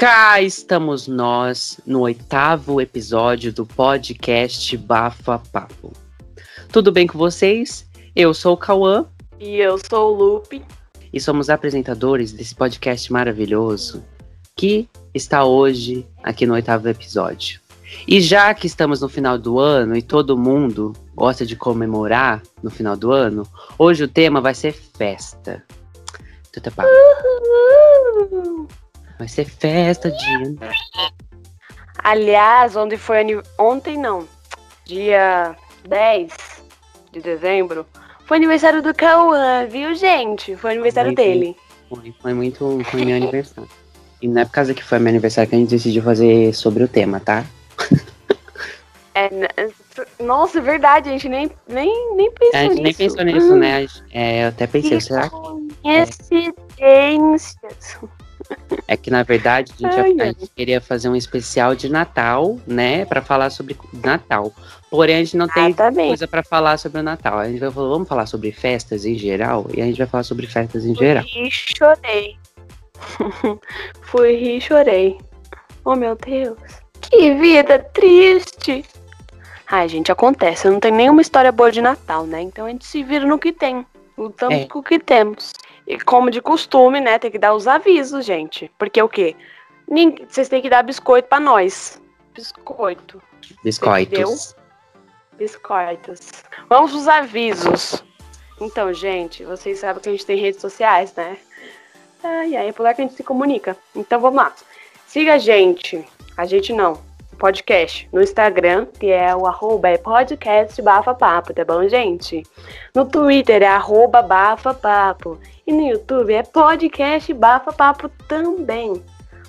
Cá estamos nós no oitavo episódio do podcast Bafa Papo. Tudo bem com vocês? Eu sou o Cauã. E eu sou o Lupe. E somos apresentadores desse podcast maravilhoso que está hoje aqui no oitavo episódio. E já que estamos no final do ano e todo mundo gosta de comemorar no final do ano, hoje o tema vai ser festa. Tuta Vai ser festa de. Aliás, onde foi ontem não. Dia 10 de dezembro. Foi aniversário do Cauã, viu, gente? Foi aniversário foi, dele. Foi, foi muito. Foi meu aniversário. E não é por causa que foi meu aniversário que a gente decidiu fazer sobre o tema, tá? É, nossa, é verdade, a gente nem, nem, nem pensou nisso. A gente nem pensou nisso, né? É, eu até pensei, que será que. Coincidências. É que, na verdade, a gente, Ai, a gente queria fazer um especial de Natal, né? Para falar sobre Natal. Porém, a gente não tem ah, coisa para falar sobre o Natal. A gente vai falar, vamos falar sobre festas em geral? E a gente vai falar sobre festas em geral. Fui e chorei. Fui e chorei. Oh, meu Deus. Que vida triste. Ai, gente, acontece. Eu não tenho nenhuma história boa de Natal, né? Então a gente se vira no que tem. Lutamos é. com o que temos. E como de costume, né, tem que dar os avisos, gente. Porque o quê? Vocês têm que dar biscoito para nós. Biscoito. Biscoitos. Biscoitos. Vamos os avisos. Então, gente, vocês sabem que a gente tem redes sociais, né? Ai, ai, é por lá que a gente se comunica. Então, vamos lá. Siga a gente. A gente não podcast no Instagram, que é o arroba é podcast bafapapo, tá bom, gente? No Twitter é arroba bafapapo. E no YouTube é podcast bafapapo também.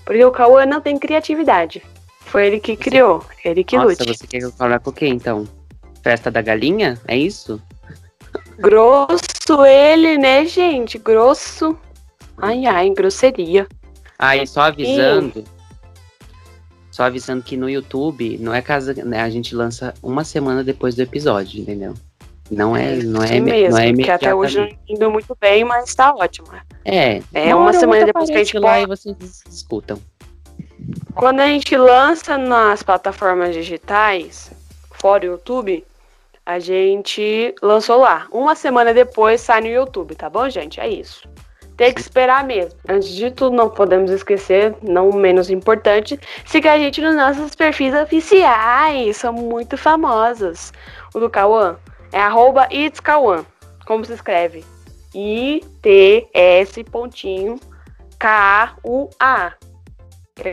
Porque o Cauã não tem criatividade. Foi ele que criou, ele que Nossa, lute. você quer coloque o quê, então? Festa da galinha? É isso? Grosso ele, né, gente? Grosso. Ai, ai, grosseria. Aí, só avisando... E só avisando que no YouTube não é casa, né, a gente lança uma semana depois do episódio, entendeu? Não é, não é, mesmo, não é que até hoje não indo muito bem, mas tá ótimo. É. É uma semana depois que a gente lá e vocês escutam. Quando a gente lança nas plataformas digitais, fora o YouTube, a gente lançou lá. Uma semana depois sai no YouTube, tá bom, gente? É isso. Tem que esperar mesmo. Antes de tudo, não podemos esquecer, não menos importante, siga a gente nos nossos perfis oficiais. São muito famosos. O do Cauã é arroba itscauã. Como se escreve? I-T-S pontinho K-A-U-A. Tá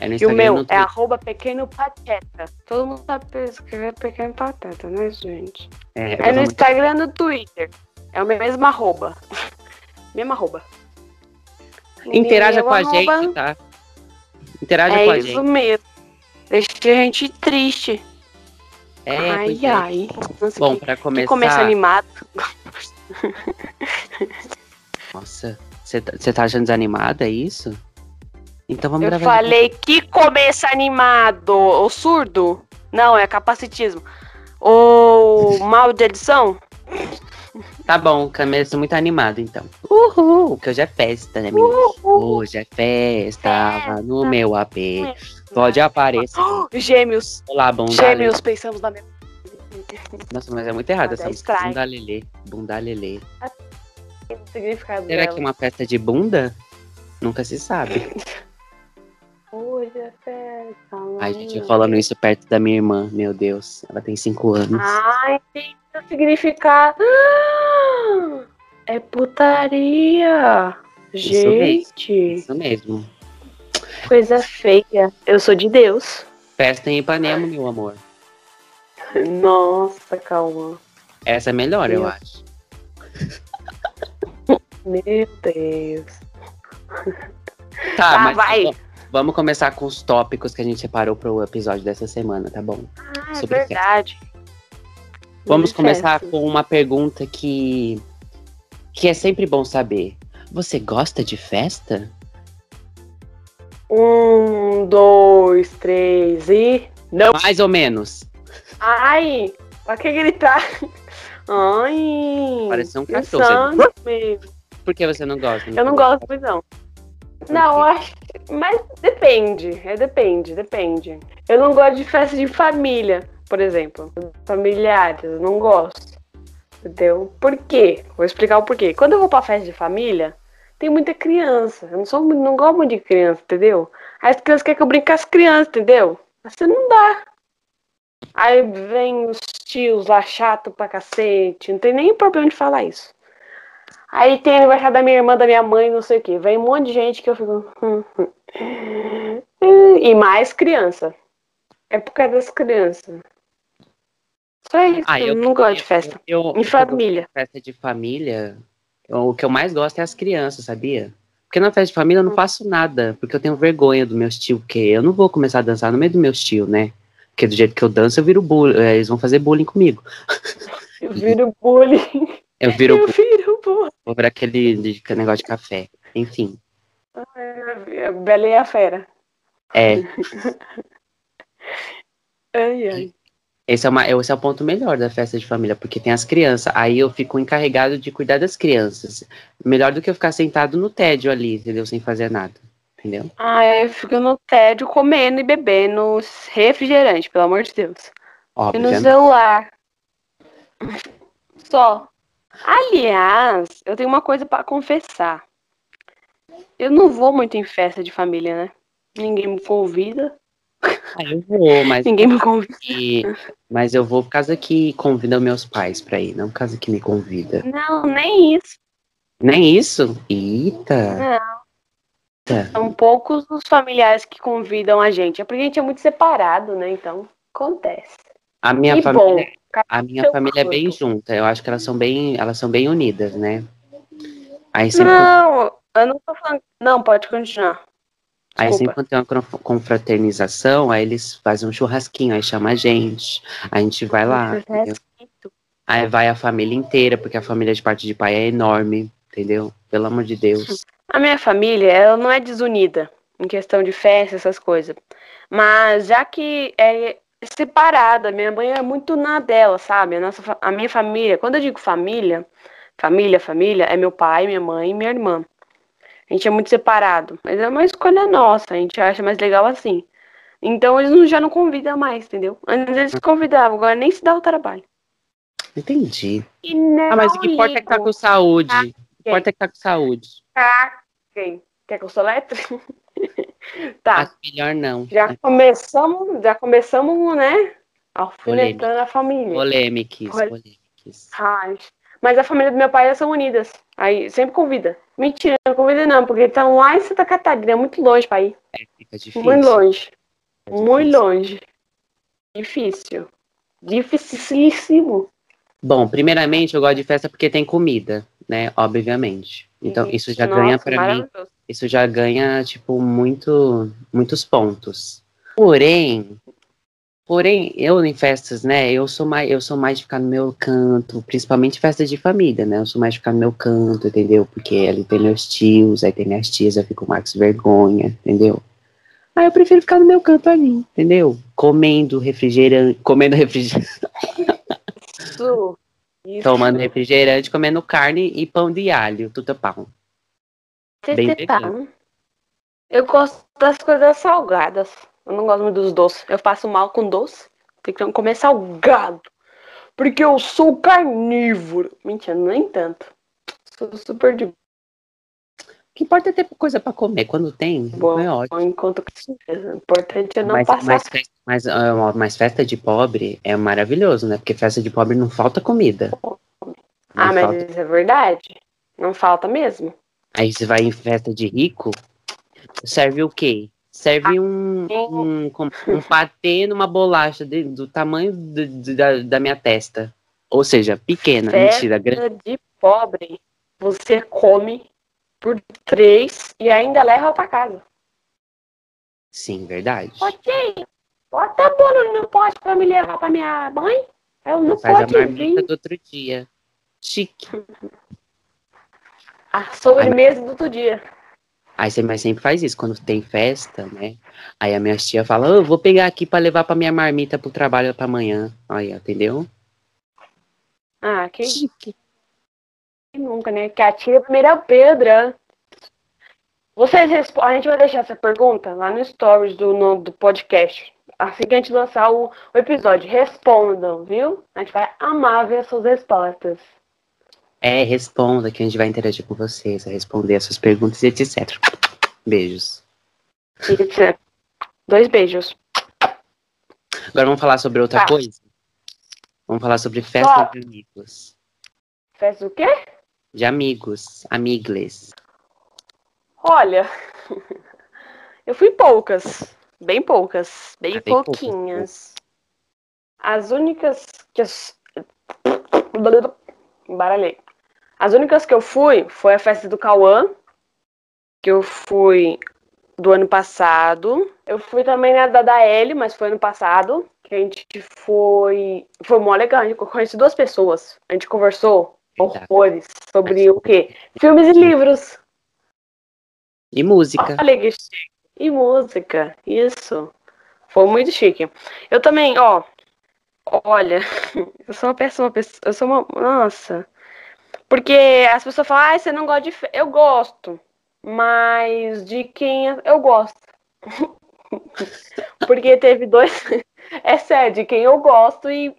É e o meu é arroba pequeno pateta. Todo mundo sabe escrever pequeno pateta, né, gente? É, é no Instagram e no Twitter. É o mesmo arroba. Mesma arroba. Interaja com a gente, tá? Interaja é com a gente. É isso mesmo. Deixa a gente triste. É, ai, é. ai. Nossa, Bom, para começar. Que começa animado. Nossa, você tá, tá achando desanimada, é isso? Então vamos Eu falei que começa animado. O surdo? Não, é capacitismo. O mal de edição? Tá bom, começo muito animado, então. Uhul, que hoje é festa, né, menina? Hoje é festa, festa. no meu AP. Pode aparecer. Oh, gêmeos. Olá, bunda. Gêmeos, pensamos na mesma. Nossa, mas é muito errado essa música. Bunda lelê. Bunda lelê. Significado Será dela. que é uma festa de bunda? Nunca se sabe. Hoje é festa. Ai, gente, eu falando isso perto da minha irmã, meu Deus. Ela tem cinco anos. Ai, tem significado. É putaria. Isso Gente. Mesmo. Isso mesmo. Coisa feia. Eu sou de Deus. Festa em Ipanema, meu amor. Nossa, calma. Essa é melhor, meu. eu acho. Meu Deus. Tá, tá mas vai. Vamos começar com os tópicos que a gente separou para o episódio dessa semana, tá bom? Ah, é Sobre é verdade. Festa. Vamos começar com uma pergunta que, que é sempre bom saber. Você gosta de festa? Um, dois, três e. Não! Mais ou menos. Ai! Pra que gritar? Ai! Pareceu um cachorro. Mesmo. Por que você não gosta? Não eu não gosto, pois não. Não, acho. Mas depende, é depende, depende. Eu não gosto de festa de família, por exemplo. Familiares, não gosto. Entendeu? Por quê? Vou explicar o porquê. Quando eu vou pra festa de família, tem muita criança. Eu não sou não gosto muito de criança, entendeu? Aí as crianças querem que eu brinque com as crianças, entendeu? Você não dá. Aí vem os tios lá chato pra cacete. Não tem nem problema de falar isso. Aí tem aniversário da minha irmã, da minha mãe, não sei o que. Vem um monte de gente que eu fico. Hum, hum. E mais criança. É por causa das crianças. Só isso. Ah, eu, eu- não gosto de festa. Eu, Em família. festa de família, eu- o que eu mais gosto é as crianças, sabia? Porque na festa de família eu Hum. não faço nada, porque eu tenho vergonha do meus tios, porque eu não vou começar a dançar no meio dos meus tios, né? Porque do jeito que eu danço, eu viro bullying, eles vão fazer bullying comigo. Eu viro bullying. Eu viro Eu viro bullying. vou virar aquele de- negócio de café. Enfim, A Bela e a Fera. é, Ai, ai. Esse é, uma, esse é o ponto melhor da festa de família, porque tem as crianças, aí eu fico encarregado de cuidar das crianças. Melhor do que eu ficar sentado no tédio ali, entendeu? Sem fazer nada, entendeu? Ai, eu fico no tédio comendo e bebendo refrigerante, pelo amor de Deus. E no Óbvio, né? celular. Só. Aliás, eu tenho uma coisa pra confessar. Eu não vou muito em festa de família, né? Ninguém me convida. Ah, eu vou, mas Ninguém me convida. Mas eu vou por causa que convida meus pais pra ir, não por causa que me convida. Não, nem isso. Nem isso? Eita! São poucos os familiares que convidam a gente. É porque a gente é muito separado, né? Então, acontece. A minha e família, bom, a minha família é bem junta. Eu acho que elas são bem, elas são bem unidas, né? Aí sempre, Não, eu não tô falando. Não, pode continuar. Aí desculpa. sempre quando tem uma conf- confraternização, aí eles fazem um churrasquinho, aí chama a gente, a gente vai lá? Aí vai a família inteira, porque a família de parte de pai é enorme, entendeu? Pelo amor de Deus. A minha família, ela não é desunida em questão de festa, essas coisas. Mas já que é separada, minha mãe é muito na dela, sabe? A, nossa, a minha família, quando eu digo família, família, família, é meu pai, minha mãe e minha irmã. A gente é muito separado, mas é uma escolha nossa, a gente acha mais legal assim. Então eles não- já não convidam mais, entendeu? Antes eles convidavam, agora nem se dá o trabalho. Entendi. E não Ah, mas o que importa é que tá com saúde. O que importa é que tá com saúde. Quem? Quer que eu soletre? tá. Mas melhor não. Já começamos, já começamos, né? Alfinetando a família. Polêmicas, polêmicas. Mas a família do meu pai elas são unidas. Aí sempre convida. Mentira, não convida não, porque estão lá em Santa Catarina, é muito longe pra ir. Fica difícil. Muito longe. é Muito difícil. longe. Difícil. Dificilíssimo. Bom, primeiramente eu gosto de festa porque tem comida, né? Obviamente. Então isso já Nossa, ganha pra mim, isso já ganha tipo muito, muitos pontos. Porém, porém eu em festas, né? Eu sou mais, eu sou mais de ficar no meu canto, principalmente festas de família, né? Eu sou mais de ficar no meu canto, entendeu? Porque ali tem meus tios, aí tem minhas tias, eu fico com Marcos vergonha, entendeu? Aí eu prefiro ficar no meu canto ali, entendeu? Comendo refrigerante, comendo refrigerante. Isso. Isso. Tomando refrigerante, comendo carne e pão de alho, tudo pão. bem Tetepá. vegano. Eu gosto das coisas salgadas. Eu não gosto muito dos doces. Eu passo mal com doce. Tem que comer salgado. Porque eu sou carnívoro. Mentira, nem tanto. Sou super de O que importa é ter coisa pra comer. Quando tem, boa. é ótimo. Enquanto que o importante é não mas, passar. mas, festa, mas, mas festa de pobre é maravilhoso, né? Porque festa de pobre não falta comida. Não ah, mas falta- isso é verdade. Não falta mesmo. Aí você vai em festa de rico, serve o quê? Serve um, um, com- um patê numa bolacha de- do tamanho do- do- da, da minha testa. Ou seja, pequena. Festa Mentira, grande. de pobre, você come por três e ainda leva pra casa. Sim, verdade. Ok, bota bolo no meu pote pra me levar pra minha mãe. Ela não Faz a pode marmita vir. do outro dia. Chique. A sobremesa do outro dia. Aí você mas sempre faz isso, quando tem festa, né? Aí a minha tia fala, "Ô, eu vou pegar aqui pra levar pra minha marmita pro trabalho pra amanhã. Aí, entendeu? Ah, quem Chique. nunca, né? Que atira é o Pedro. Vocês respo- A gente vai deixar essa pergunta lá no stories do, no- do podcast. Assim que a gente lançar o, o episódio. Respondam, viu? A gente vai amar ver as suas respostas. É, responda que a gente vai interagir com vocês, vai responder as suas perguntas e etc. Beijos. Etc. Dois beijos. Agora vamos falar sobre outra Tá. coisa? Vamos falar sobre festa Ó. de amigos. Fez o quê? De amigos, amigles. Olha, eu fui poucas, bem poucas, bem Ah, bem poucas, pouquinhas. As únicas que as... Embaralhei. As únicas que eu fui foi a festa do Cauã, que eu fui do ano passado. Eu fui também na da Ellie, mas foi ano passado. Que a gente foi. Foi mó legal. A gente conheci duas pessoas. A gente conversou horrores sobre o quê? Filmes e livros. E música. Olha que chique. E música, isso. Foi muito chique. Eu também, ó. Olha, eu sou uma pessoa. Eu sou uma. Nossa. Porque as pessoas falam, ah, você não gosta de. fe-" Eu gosto. Mas de quem eu gosto. Porque teve dois. É sério, de quem eu gosto e.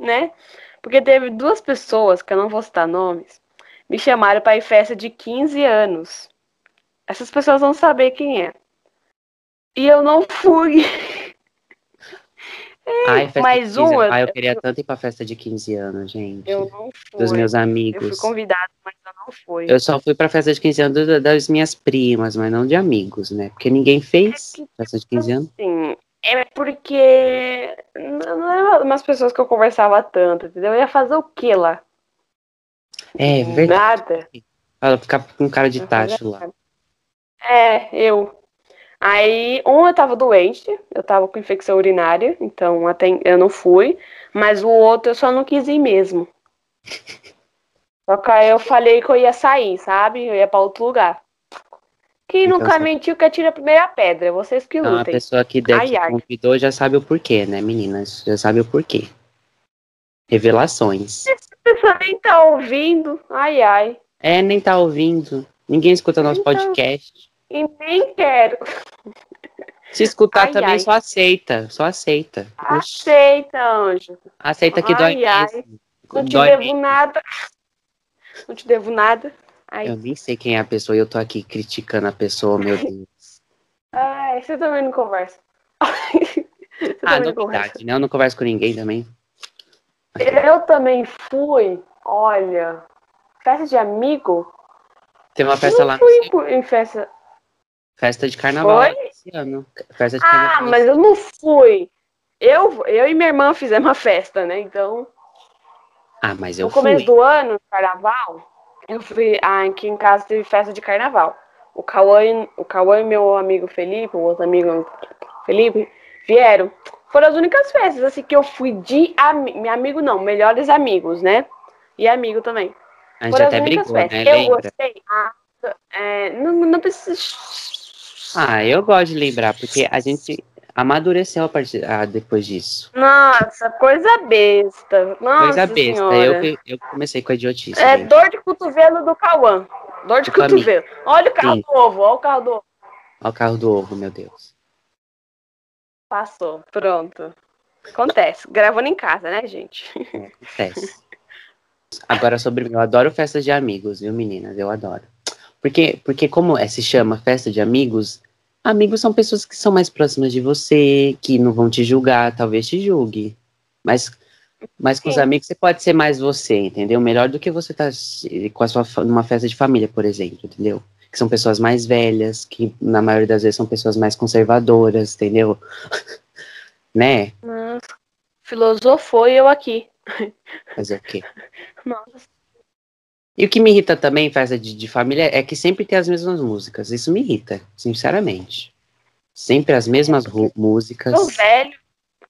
né? Porque teve duas pessoas, que eu não vou citar nomes, me chamaram para ir festa de 15 anos. Essas pessoas vão saber quem é. E eu não fui. Ai, festa mais de 15 um, anos. Ai, eu- eu queria tanto ir pra festa de 15 anos, gente. Eu não fui. Dos meus Eu amigos. fui convidada, mas eu não fui. Eu só fui pra festa de 15 anos da- das minhas primas, mas não de amigos, né? Porque ninguém fez É que- festa de 15 anos. Sim, é porque não eram umas pessoas que eu conversava tanto, entendeu? Eu ia fazer o quê lá? É verdade. Nada. Ela ficar com cara de fazia tacho lá. É, eu. Aí, um eu tava doente, eu tava com infecção urinária, então até eu não fui, mas o outro eu só não quis ir mesmo. Só que aí eu falei que eu ia sair, sabe? Eu ia pra outro lugar. Quem Então, nunca mentiu que atira a primeira pedra, vocês que Então, a lutem. pessoa que der Ai, que ai. convidou já sabe o porquê, né, meninas? Já sabe o porquê. Revelações. A pessoa nem tá ouvindo, ai ai. É, nem tá ouvindo. Ninguém escuta nosso Então. podcast. E nem quero. Se escutar Ai, também, ai. só aceita. Só aceita. Aceita, anjo. aceita que Ai, dói ai. mesmo. Não te Dói devo mesmo. nada. Não te devo nada. Ai, Eu nem sei quem é a pessoa e eu tô aqui criticando a pessoa, meu Deus. ai, você também não conversa. você Ah, também não conversa. novidade, né? Eu não converso com ninguém também. Eu também fui, olha, festa de amigo. Tem uma festa não lá, fui em festa. Festa de carnaval Foi? esse ano. Festa de Ah, carnaval. mas eu não fui. Eu, eu e minha irmã fizemos uma festa, né? Então, Ah, mas eu no começo fui. do ano, carnaval, eu fui. Ah, aqui em casa teve festa de carnaval. O Cauã, e- o Cauã e meu amigo Felipe, o outro amigo Felipe, vieram. Foram as únicas festas assim que eu fui de ami meu amigo não, melhores amigos, né? E amigo também. A gente Foram até as únicas brigou, né? festas. Eu Lembra? gostei. Ah, é, não, não precisa. Ah, eu gosto de lembrar, porque a gente amadureceu a partir, ah, depois disso. Nossa, coisa besta. Nossa Coisa besta. senhora. Eu, eu comecei com a idiotice. É gente. dor de cotovelo do Cauã. Dor de Do cotovelo. Olha o carro Sim. do ovo, olha o carro do ovo. Olha o carro do ovo, meu Deus. Passou, pronto. Acontece. Gravando em casa, né, gente? Acontece. Agora sobre mim, eu adoro festas de amigos, viu, meninas? Eu adoro. Porque, porque como é, se chama festa de amigos, amigos são pessoas que são mais próximas de você, que não vão te julgar, talvez te julgue. Mas, mas com os Sim. amigos você pode ser mais você, entendeu? Melhor do que você tá com a sua numa festa de família, por exemplo, entendeu? Que são pessoas mais velhas, que na maioria das vezes são pessoas mais conservadoras, entendeu? né? Nossa. Filosofou eu aqui. Fazer o quê? Nossa. E o que me irrita também em festa de, de família é que sempre tem as mesmas músicas. Isso me irrita, sinceramente. Sempre as mesmas músicas, Tô velho.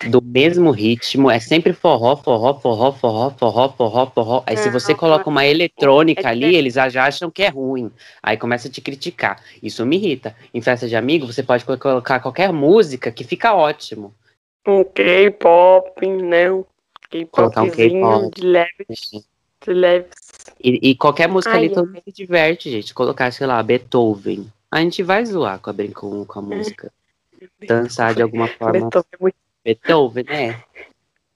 do mesmo ritmo. É sempre forró, forró, forró, forró, forró, forró, forró. Aí se você coloca uma eletrônica é ali, diferente. eles já acham que é ruim. Aí começa a te criticar. Isso me irrita. Em festa de amigo, você pode co- colocar qualquer música que fica ótimo. Um K-pop, né? Um um K-popzinho K-pop. de leve, de leves. E, e qualquer música Ai, ali todo mundo se diverte, gente. Colocar, sei lá, Beethoven. A gente vai zoar com a, com, com a música. Dançar de alguma forma. Beethoven é muito Beethoven, né?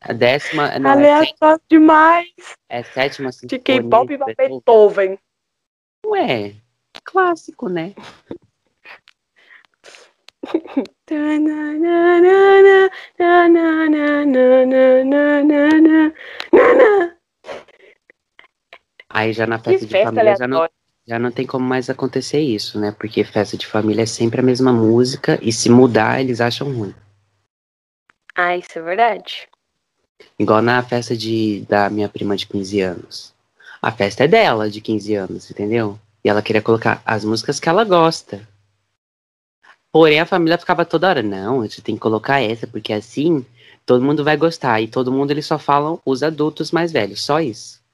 A décima. Não, é, sé- aleatório demais. é sétima De. K-pop pra Beethoven. Beethoven. Não é. Clássico, né? Aí já na festa de família já não, já não tem como mais acontecer isso, né? Porque festa de família é sempre a mesma música e se mudar eles acham ruim. Ah, isso é verdade. Igual na festa de, da minha prima de 15 anos. A festa é dela, de 15 anos, entendeu? E ela queria colocar as músicas que ela gosta. Porém, a família ficava toda hora, não, você tem que colocar essa, porque assim todo mundo vai gostar. E todo mundo, eles só falam os adultos mais velhos, só isso.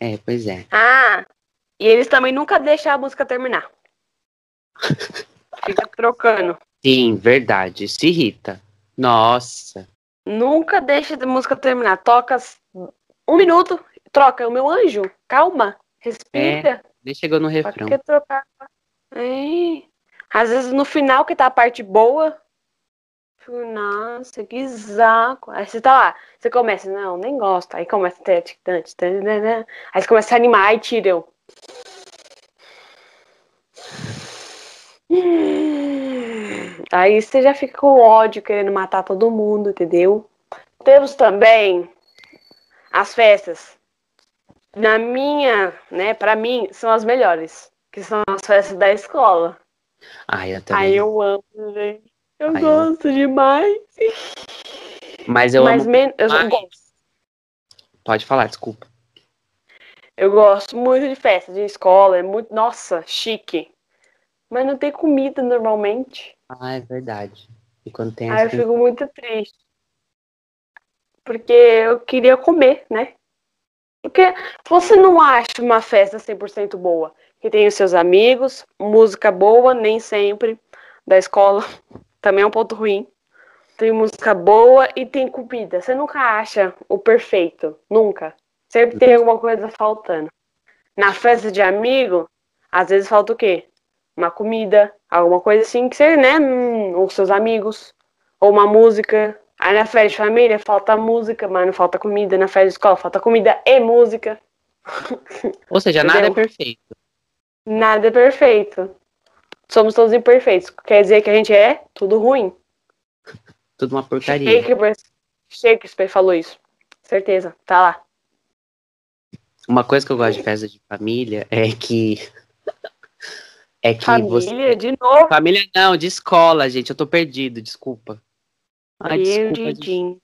É, pois é. Ah, e eles também nunca deixam a música terminar. Fica trocando. Sim, verdade, se irrita. Nossa. Nunca deixa a música terminar. Toca um minuto, troca. O meu anjo, calma, respira. Nem chegou no Pra refrão. que trocar? É. Às vezes no final que tá a parte boa. Fico, Nossa, que saco. Aí você tá lá, você começa, não, nem gosto. Aí começa a ter Aí você começa a animar e tira eu. Aí você já fica com ódio, querendo matar todo mundo, entendeu? Temos também as festas. Na minha, né, pra mim, são as melhores. Que são as festas da escola. Ah, eu também. Aí eu amo, gente. Eu Ai, eu- gosto demais. Mas eu Mas amo. men- eu, gosto. Pode falar, desculpa. eu gosto muito de festa de escola. É muito, nossa, chique. Mas não tem comida normalmente. Ah, é verdade. E quando tem Aí eu fico muito triste. Porque eu queria comer, né? Porque você não acha uma festa 100% boa. Que tem os seus amigos, música boa, nem sempre, da escola. Também é um ponto ruim. Tem música boa e tem comida. Você nunca acha o perfeito. Nunca. Sempre tem alguma coisa faltando. Na festa de amigo, às vezes falta o quê? Uma comida, alguma coisa assim que você, né? Hum, os seus amigos. Ou uma música. Aí na festa de família falta música, mas não falta comida. Na festa de escola falta comida e música. Ou seja, nada é perfeito. Nada é perfeito. Somos todos imperfeitos. Quer dizer que a gente é tudo ruim. Tudo uma porcaria. Shakespeare, Shakespeare falou isso. Certeza. Tá lá. Uma coisa que eu gosto de festa de família é que. É que Família, você. de novo. Família não, de escola, gente. Eu tô perdido, desculpa. Ai, desculpa. Perdidinho.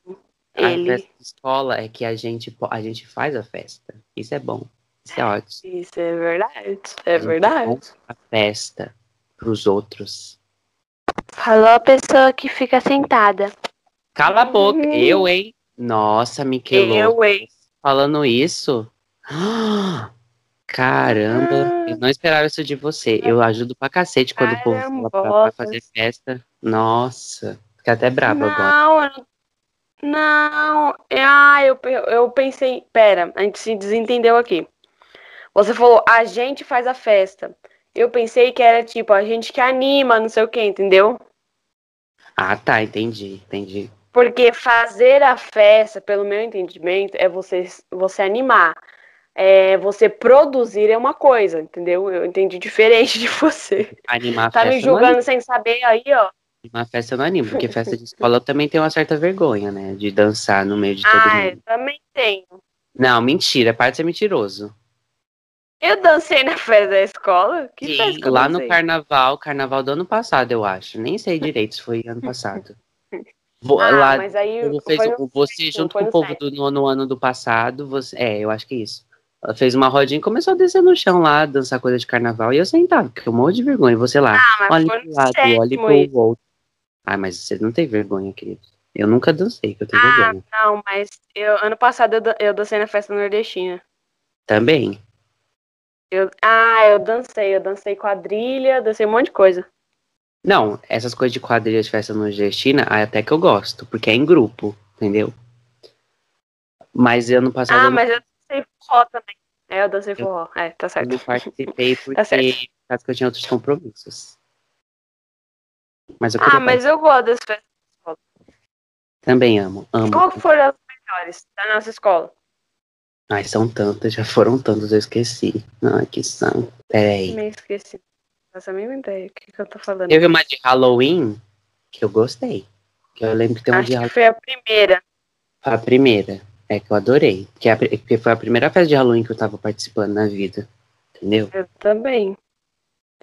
A Ele. festa de escola é que a gente, a gente faz a festa. Isso é bom. Isso é ótimo. Isso é verdade. É A verdade. A festa pros outros. Falou a pessoa que fica sentada. Cala a boca. Uhum. Eu, hein? Nossa, Miquelô. Eu, hein? Falando isso. Caramba, eu não esperava isso de você. Eu ajudo pra cacete quando o povo fala pra, pra fazer festa. Nossa, fica até brava agora. Não, eu não. Não. Ah, eu, eu pensei. Pera, a gente se desentendeu aqui. Você falou, a gente faz a festa. Eu pensei que era tipo, a gente que anima, não sei o que, entendeu? Ah, tá, entendi, entendi. Porque fazer a festa, pelo meu entendimento, é você, você animar. É, você produzir é uma coisa, entendeu? Eu entendi diferente de você. Animar a Tá me festa. eu julgando sem saber aí, ó. Uma festa eu não animo, porque festa de escola eu também tenho uma certa vergonha, né? De dançar no meio de todo Ah, eu mundo. também tenho. Não, mentira, para de ser mentiroso. Eu dancei na festa da escola. Que Sim, festa que lá no carnaval, carnaval do ano passado, eu acho. Nem sei direito se foi ano passado. Ah, lá, mas aí fez, no você junto com o povo do no, no ano do passado, você, é, eu acho que é isso. Ela fez uma rodinha e começou a descer no chão lá, dançar coisa de carnaval, e eu sentado, porque eu morro de vergonha. Você lá, Ah, mas olha pro lado, olha pro outro. Ah, mas você não tem vergonha, querido. Eu nunca dancei, que eu tenho Ah, vergonha. não, mas eu, ano passado eu, eu dancei na festa nordestina. Também. Eu, ah, eu dancei, eu dancei quadrilha, dancei um monte de coisa. Não, essas coisas de quadrilha de festa nordestina, aí até que eu gosto, porque é em grupo, entendeu? Mas. Ah, eu não- mas eu dancei forró também. É, eu dancei forró. É, tá Eu certo. não participei porque Tá certo. por que eu tinha outros compromissos. Mas eu Ah, mas eu gosto das festas. participar. também amo, amo. Qual foram as melhores da nossa escola? Ai, são tantas, já foram tantas, eu esqueci. Ai, que são. Peraí. Me esqueci. Nossa, a mínima ideia. O que, que eu tô falando? Teve uma de Halloween que eu gostei. Que eu lembro que tem uma Acho de que Halloween. foi a primeira. A primeira. É que eu adorei. Que, é a que foi a primeira festa de Halloween que eu tava participando na vida. Entendeu? Eu também.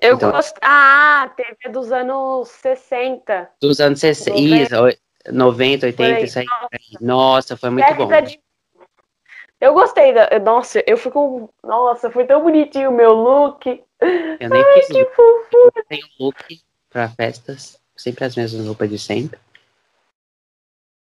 Eu Então- gosto. Ah, teve a dos anos 60. Dos anos 60, Noventa. isso, oi- 90, 80, Por aí. isso aí. Nossa, foi muito bom. Década de- Eu gostei da. Nossa, eu fico. Nossa, foi tão bonitinho o meu look. Eu nem fiz Que fofo. eu tenho look pra festas. Sempre as mesmas roupas de sempre.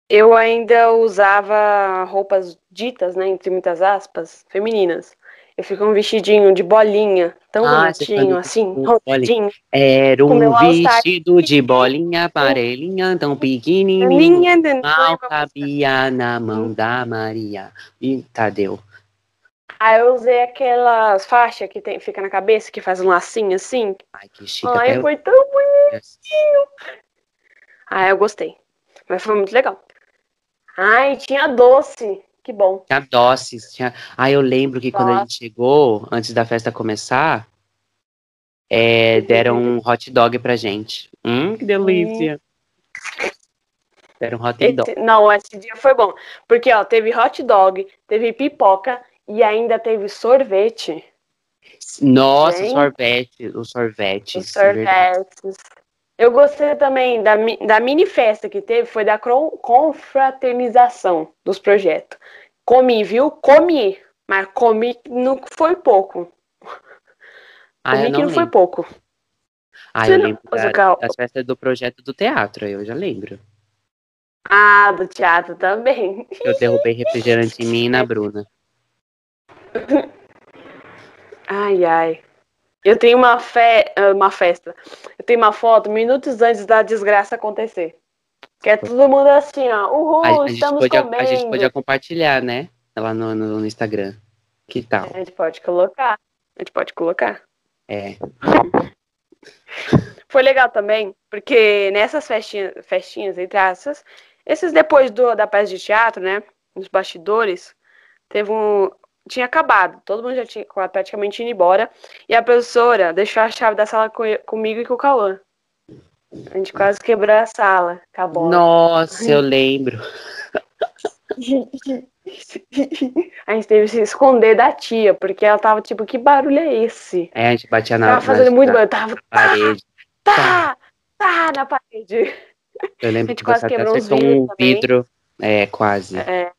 Eu ainda usava roupas ditas, né, entre muitas aspas, femininas. Eu fico um vestidinho de bolinha, tão Ah, bonitinho, assim, com rosadinho. Era Com um vestido de bolinha amarelinha, tão pequenininho. Mal cabia na mão da Maria. E Tadeu. Aí eu usei aquelas faixas que tem, fica na cabeça, que faz um lacinho assim. Ai, que chique. Ai, foi tão bonito. Ah, eu gostei. Mas foi muito legal. Ai, tinha doce. Que bom. Tinha doces. Tinha... Ah, eu lembro que quando a gente chegou, antes da festa começar, é, deram um hot dog pra gente. Hum, que delícia. Deram um hot dog. Esse- não, esse dia foi bom. Porque, ó, teve hot dog, teve pipoca e ainda teve sorvete. Nossa, Gente. sorvete. Os sorvetes. Os verdade. sorvetes. Eu gostei também da, da mini festa que teve, foi da confraternização dos projetos. Comi, viu? Comi. Mas comi não foi pouco. Ah, comi que não não foi pouco. Ah, Você eu não- lembro da- Zuccal, das festas do projeto do teatro, eu já lembro. Ah, do teatro também. Eu derrubei refrigerante em mim e na Bruna. Ai, ai. Eu tenho uma, fe... ah, uma festa. Eu tenho uma foto minutos antes da desgraça acontecer. Que é todo mundo assim, ó. Uhul, A, a gente estamos podia, comendo. a gente podia compartilhar, né? Lá no, no, no Instagram. Que tal? A gente pode colocar. A gente pode colocar. É. Foi legal também, porque nessas festinhas, festinhas entre aspas, esses depois do, da peça de teatro, né? Nos bastidores, teve um. Tinha acabado, todo mundo já tinha praticamente ido embora. E a professora deixou a chave da sala co- comigo e com o Cauã. A gente quase quebrou a sala com a bola. Nossa, eu lembro. A gente teve que se esconder da tia, porque ela tava tipo, que barulho é esse? É, a gente batia na, Tava fazendo na- muito na barulho, tava parede. tá, tá na parede. Eu lembro gente que quase você até acertou um vidro. É, quase. É,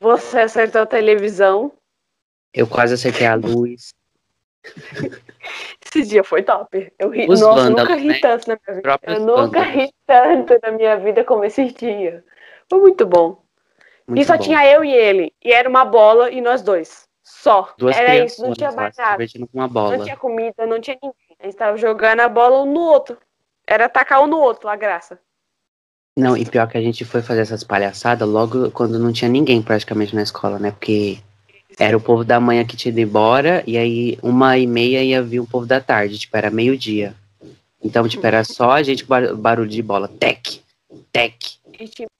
você acertou a televisão. Eu quase acertei a luz. Esse dia foi top. Eu ri, Os nossa, eu vândalos, nunca ri né? tanto na minha vida. Próprios Eu nunca vândalos. ri tanto na minha vida como esse dia. Foi muito bom. Muito e só bom. tinha eu e ele. E era uma bola e nós dois. Só. Duas era isso, não tinha mais nada. Não tinha comida, não tinha ninguém. A gente tava jogando a bola um no outro. Era atacar um no outro, a graça. Não, e pior que a gente foi fazer essas palhaçadas logo quando não tinha ninguém praticamente na escola, né? Porque era o povo da manhã que tinha ido embora, e aí uma e meia ia vir o povo da tarde, tipo, era meio-dia. Então, tipo, era só a gente com bar- barulho de bola. Tec, tec. E tipo,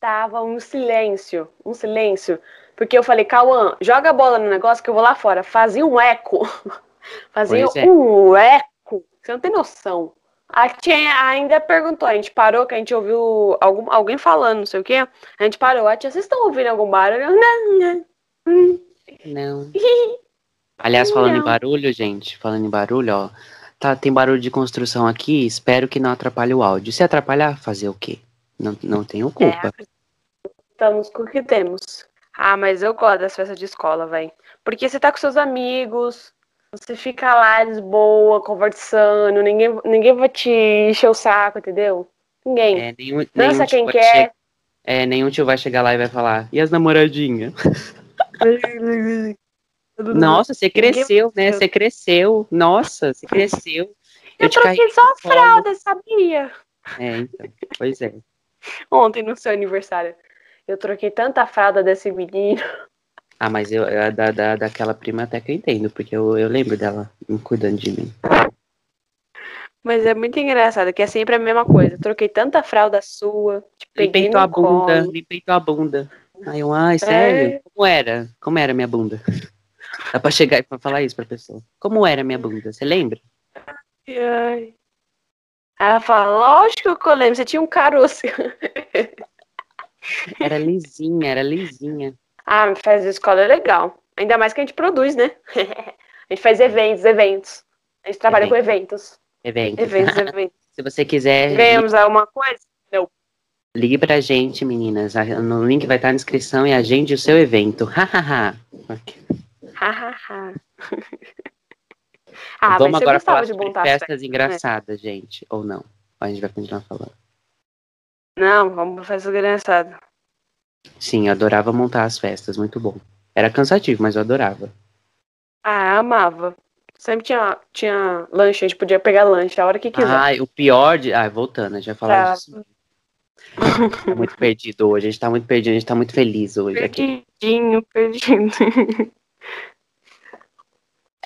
tava um silêncio, um silêncio. Porque eu falei, Cauã, joga a bola no negócio que eu vou lá fora. Fazia um eco. Fazia é. um eco. Você não tem noção. A tia ainda perguntou, a gente parou, que a gente ouviu algum, alguém falando, não sei o quê. A gente parou, a tia, vocês estão ouvindo algum barulho? Não, não. Não. Aliás, falando em Não. barulho, gente, falando em barulho, ó. Tá, tem barulho de construção aqui, espero que não atrapalhe o áudio. Se atrapalhar, fazer o quê? Não, não tenho culpa. Estamos com o que temos. Ah, mas eu gosto das festas de escola, velho. Porque você tá com seus amigos, você fica lá de boa, conversando, ninguém, ninguém vai te encher o saco, entendeu? Ninguém. É, nenhum, nenhum Dança tio quem quer. É, nenhum tio vai chegar lá e vai falar, e as namoradinhas? Nossa, você cresceu, né? Você cresceu. Nossa, você cresceu. Eu te troquei só a fralda, sabia? É, então. Pois é. Ontem no seu aniversário. Eu troquei tanta fralda desse menino. Ah, mas eu, a da, da, daquela prima até que eu entendo, porque eu, eu lembro dela cuidando de mim. Mas é muito engraçado, que é sempre a mesma coisa. Troquei tanta fralda sua, te peguei Limpei tua bunda, limpei tua bunda. Aí eu, ai, sério? Como era? Como era minha bunda? Dá pra chegar e falar isso pra pessoa. Como era minha bunda? Você lembra? Ai. Ela fala, lógico que eu lembro, você tinha um caroço. Era lisinha, era lisinha. ah, faz escola é legal. Ainda mais que a gente produz, né? a gente faz eventos, eventos. A gente trabalha com eventos. Evento. Eventos, eventos. Se você quiser, Ganhamos alguma coisa? Ligue pra gente, meninas. No link vai estar na descrição e agende o seu evento. Hahaha. Hahaha. ah, Vamos agora falar de festas festas, engraçadas, gente. Ou não? A gente vai continuar falando. Não, vamos pra festa engraçada. Sim, eu adorava montar as festas, muito bom. Era cansativo, mas eu adorava. Ah, amava. Sempre tinha, tinha lanche, a gente podia pegar lanche a hora que quiser. Ai, o pior de. Ai, voltando, a gente vai falar Tá. disso. Tá muito perdido hoje, a gente tá muito perdido, a gente tá muito feliz hoje aqui. Perdidinho, perdido.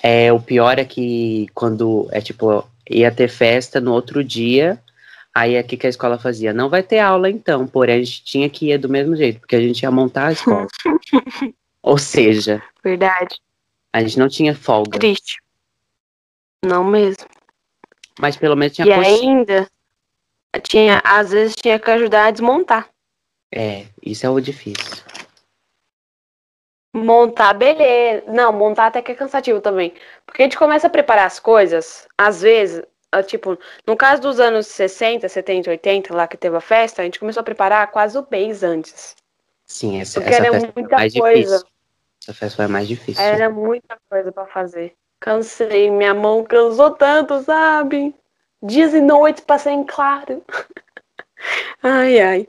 É, o pior é que quando é tipo, ia ter festa no outro dia, aí o que, a escola fazia? Não vai ter aula então, porém a gente tinha que ir do mesmo jeito, porque a gente ia montar a escola. Ou seja, Verdade. a gente não tinha folga, Triste. Não mesmo. mas pelo menos tinha E ainda, tinha, às vezes tinha que ajudar a desmontar. É, isso é o difícil. Montar, beleza. Não, montar até que é cansativo também. Porque a gente começa a preparar as coisas, às vezes, ah, tipo, no caso dos anos 60, 70, 80, lá que teve a festa, a gente começou a preparar quase o mês antes. Sim, essa, Porque essa era festa foi muita mais coisa. difícil. Essa festa foi mais difícil. Era muita coisa pra fazer. Cansei, minha mão cansou tanto, sabe? Dias e noites passei em claro. ai, ai.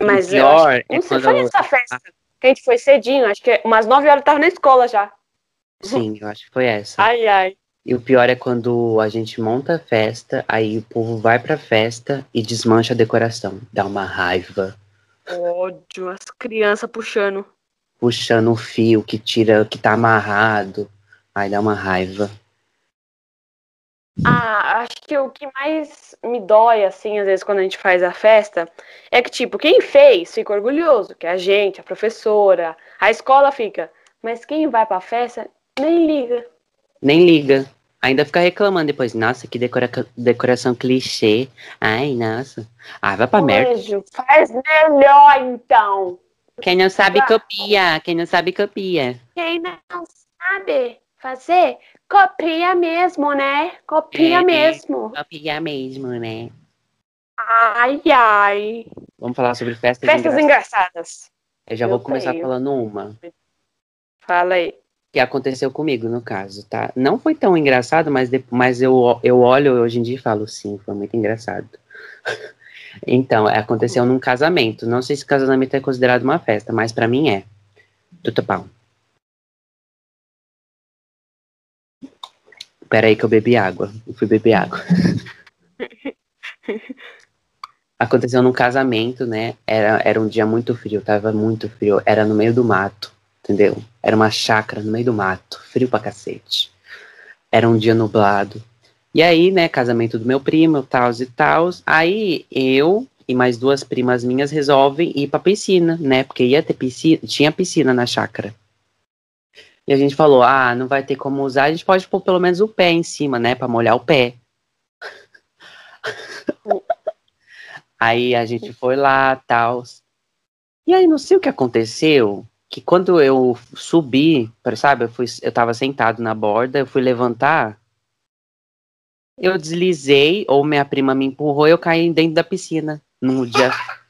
O Mas eu pior acho, é não sei, foi essa festa que a gente foi cedinho, acho que umas 9 horas eu tava na escola já. Sim, eu acho que foi essa. Ai, ai. E o pior é quando a gente monta a festa, aí o povo vai pra festa e desmancha a decoração. Dá uma raiva. Ódio, as crianças puxando. Puxando o fio que tira, que tá amarrado. Aí dá uma raiva. Ah, acho que o que mais me dói, assim, às vezes, quando a gente faz a festa, é que, tipo, quem fez fica orgulhoso, que é a gente, a professora, a escola fica. Mas quem vai pra festa nem liga. Nem liga. Ainda fica reclamando depois. Nossa, que decora decoração clichê. Ai, nossa. Ah, vai pra merda. Beijo, faz melhor então. Quem não sabe copia. Quem não sabe copia. Quem não sabe fazer, copia mesmo, né? Copia É, mesmo. Copia mesmo, né? Ai, ai. Vamos falar sobre festas, Festas engraçadas. engraçadas. Eu já eu vou começar falando uma. Fala aí. que aconteceu comigo, no caso, tá? Não foi tão engraçado, mas, de- mas eu, eu olho hoje em dia e falo, sim, foi muito engraçado. então, aconteceu num casamento. Não sei se casamento é considerado uma festa, mas pra mim é. Tudo Pera aí que eu bebi água. Eu fui beber água. Aconteceu num casamento, né? Era, era um dia muito frio, tava muito frio. Era no meio do mato, entendeu? Era uma chácara no meio do mato, frio pra cacete. Era um dia nublado. E aí, né, casamento do meu primo, tals e tals. Aí eu e mais duas primas minhas resolvem ir pra piscina, né? Porque ia ter piscina, tinha piscina na chácara. E a gente falou: ah, não vai ter como usar, a gente pode pôr pelo menos o pé em cima, né? Pra molhar o pé. aí a gente foi lá, tal. E aí não sei o que aconteceu, que quando eu subi, sabe, eu, fui, eu tava sentado na borda, eu fui levantar, eu deslizei, ou minha prima me empurrou e eu caí dentro da piscina. No dia.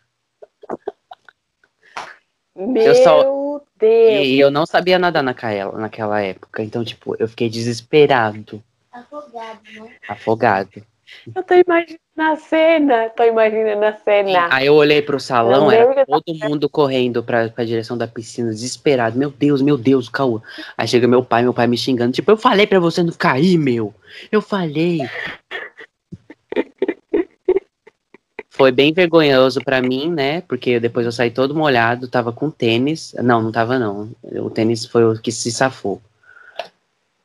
Meu só- Deus. E eu não sabia nadar naquela, naquela época. Então, tipo, eu fiquei desesperado, Afogado, né? afogado. Eu tô imaginando a cena. Tô imaginando a cena. Aí eu olhei pro salão, era todo mundo correndo pra, pra direção da piscina, desesperado. Meu Deus, meu Deus, Cauã. Aí chega meu pai, meu pai me xingando. Tipo, eu falei pra você não aí, meu. Eu falei. Foi bem vergonhoso para mim, né? Porque depois eu saí todo molhado, tava com tênis. Não, não tava não. O tênis foi o que se safou.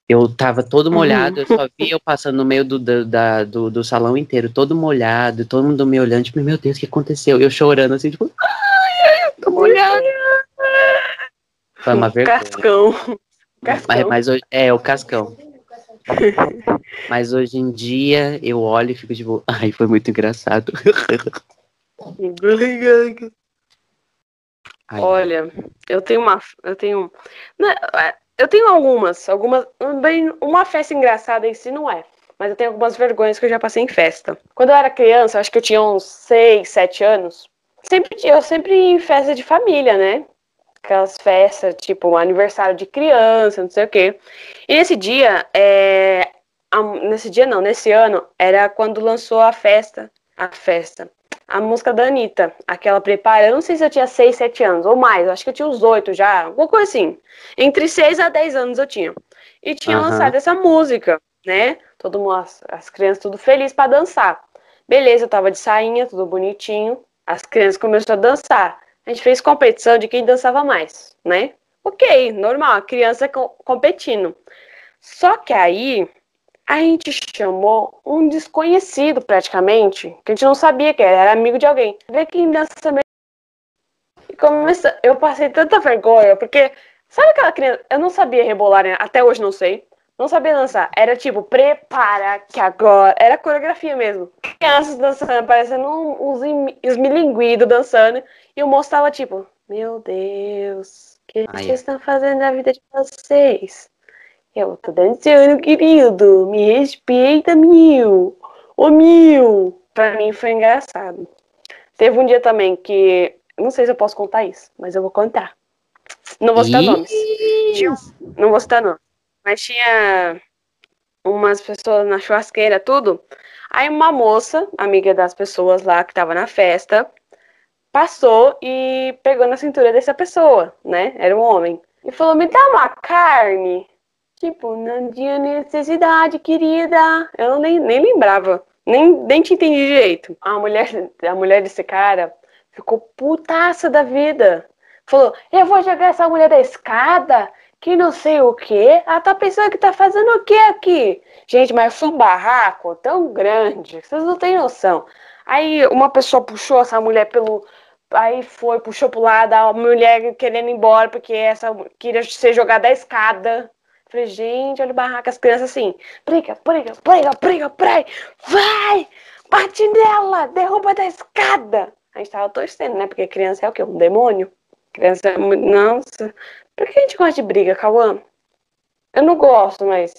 Eu tava todo uhum. molhado, eu só vi eu passando no meio do, do, da, do, do, salão inteiro, todo molhado, todo mundo me olhando, tipo, meu Deus, o que aconteceu? Eu chorando assim, tipo, ai, eu tô molhado. Foi uma vergonha. Cascão. cascão. Mas, mas é, o cascão. mas hoje em dia eu olho e fico tipo, ai, foi muito engraçado. Olha, eu tenho uma. Eu tenho. Né, eu tenho algumas, algumas. Bem, uma festa engraçada em si não é. Mas eu tenho algumas vergonhas que eu já passei em festa. Quando eu era criança, acho que eu tinha uns 6, 7 anos. Sempre, eu sempre ia em festa de família, né? Aquelas festas, tipo, aniversário de criança, não sei o quê. E nesse dia, é, nesse dia não, nesse ano, era quando lançou a festa. A festa a música da Anitta, aquela prepara. Eu não sei se eu tinha 6, 7 anos ou mais, acho que eu tinha uns 8 já, alguma coisa assim. Entre 6 a 10 anos eu tinha. E tinha uhum. lançado essa música, né? Todo mundo, as, as crianças tudo feliz para dançar. Beleza, eu tava de sainha, tudo bonitinho. As crianças começaram a dançar. A gente fez competição de quem dançava mais, né? Ok, normal, criança competindo. Só que aí a gente chamou um desconhecido praticamente, que a gente não sabia que era, era amigo de alguém. Vê quem dança E começa, eu passei tanta vergonha, porque sabe aquela criança, eu não sabia rebolar, né? até hoje não sei. Não sabia dançar. Era tipo, prepara que agora. Era coreografia mesmo. Crianças dançando, parecendo uns, uns milinguidos dançando. E o moço tava tipo, meu Deus, o que Ai. vocês estão fazendo na vida de vocês? Eu tô dançando, querido. Me respeita, mil. Ô, mil. Pra mim foi engraçado. Teve um dia também que. Não sei se eu posso contar isso, mas eu vou contar. Não vou citar nomes. não vou citar nomes. Mas tinha umas pessoas na churrasqueira, tudo. Aí uma moça, amiga das pessoas lá que tava na festa, passou e pegou na cintura dessa pessoa, né? Era um homem. E falou: Me dá uma carne. Tipo, não tinha necessidade, querida. Eu nem, nem lembrava. Nem, nem te entendi direito. A mulher, a mulher desse cara ficou putaça da vida. Falou, eu vou jogar essa mulher da escada, que não sei o quê. Ela tá pensando que tá fazendo o quê aqui? Gente, mas foi um barraco tão grande, vocês não têm noção. Aí uma pessoa puxou essa mulher pelo. Aí foi, puxou pro lado, a mulher querendo ir embora, porque essa queria ser jogada da escada. Falei, gente, olha o barraco, as crianças assim, briga, briga, briga, briga, briga, vai, bate nela, derruba da escada. A gente tava torcendo, né? Porque criança é o quê? Um demônio? Criança é muito. Nossa. Por que a gente gosta de briga, Cauã? Eu não gosto, mas.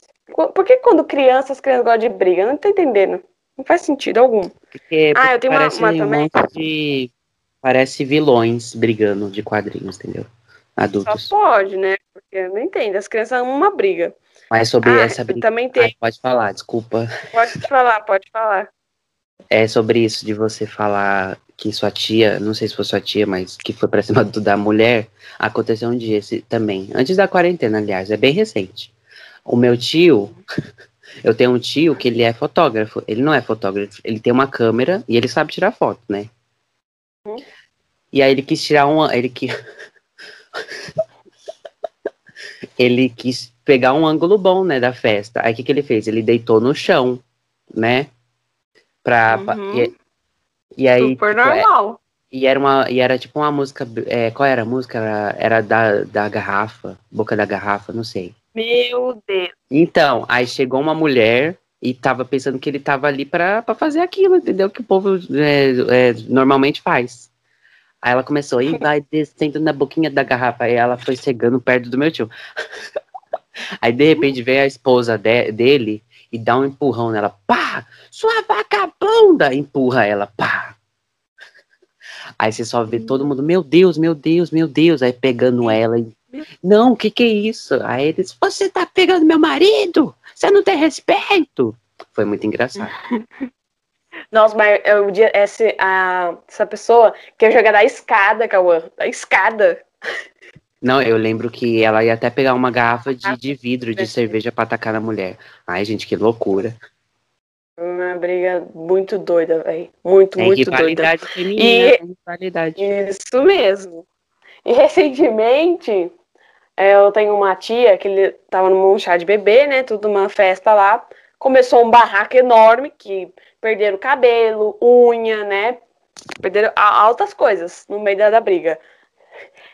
Por que quando criança as crianças gostam de briga? Eu não tô entendendo. Não faz sentido algum. Porque, ah, eu tenho uma, uma também. Um de... Parece vilões brigando de quadrinhos, entendeu? Adultos. Só pode, né? Porque eu não entendo. As crianças amam uma briga. Mas sobre ah, essa briga. Também tem. Pode falar, desculpa. Pode falar, pode falar. É sobre isso de você falar que sua tia, não sei se foi sua tia, mas que foi pra cima do, da mulher, aconteceu um dia esse, também. Antes da quarentena, aliás, é bem recente. O meu tio, eu tenho um tio que ele é fotógrafo. Ele não é fotógrafo, ele tem uma câmera e ele sabe tirar foto, né? Hum. E aí ele quis tirar uma. Ele que ele quis pegar um ângulo bom, né, da festa. Aí o que, que ele fez? Ele deitou no chão, né? Pra, uhum. e, e, aí. Super tipo, é, normal. É, e era, uma, e era tipo uma música. É, qual era a música? Era, era da, da garrafa, boca da garrafa, não sei. Meu Deus. Então, aí chegou uma mulher e tava pensando que ele tava ali para fazer aquilo, entendeu? Que o povo é, é, normalmente faz. Aí ela começou e vai descendo na boquinha da garrafa. Aí ela foi chegando perto do meu tio. Aí de repente vem a esposa de, dele e dá um empurrão nela. Pá! Sua vagabunda! Empurra ela. Pá! Aí você só vê todo mundo, meu Deus, meu Deus, meu Deus. Aí pegando ela e. Não, o que que é isso? Aí eles, você tá pegando meu marido? Você não tem respeito? Foi muito engraçado. Nossa, mas eu, essa, a, essa pessoa quer jogar da escada, Cauã. Da escada. Não, eu lembro que ela ia até pegar uma garrafa de, de vidro de cerveja pra atacar na mulher. Ai, gente, que loucura. Uma briga muito doida, velho. Muito, Tem muito doida. feminina, E- tem rivalidade. Isso mesmo. E recentemente, é, eu tenho uma tia que ele tava num chá de bebê, né? Tudo uma festa lá. Começou um barraco enorme que perderam cabelo, unha, né? Perderam altas coisas no meio da, da briga.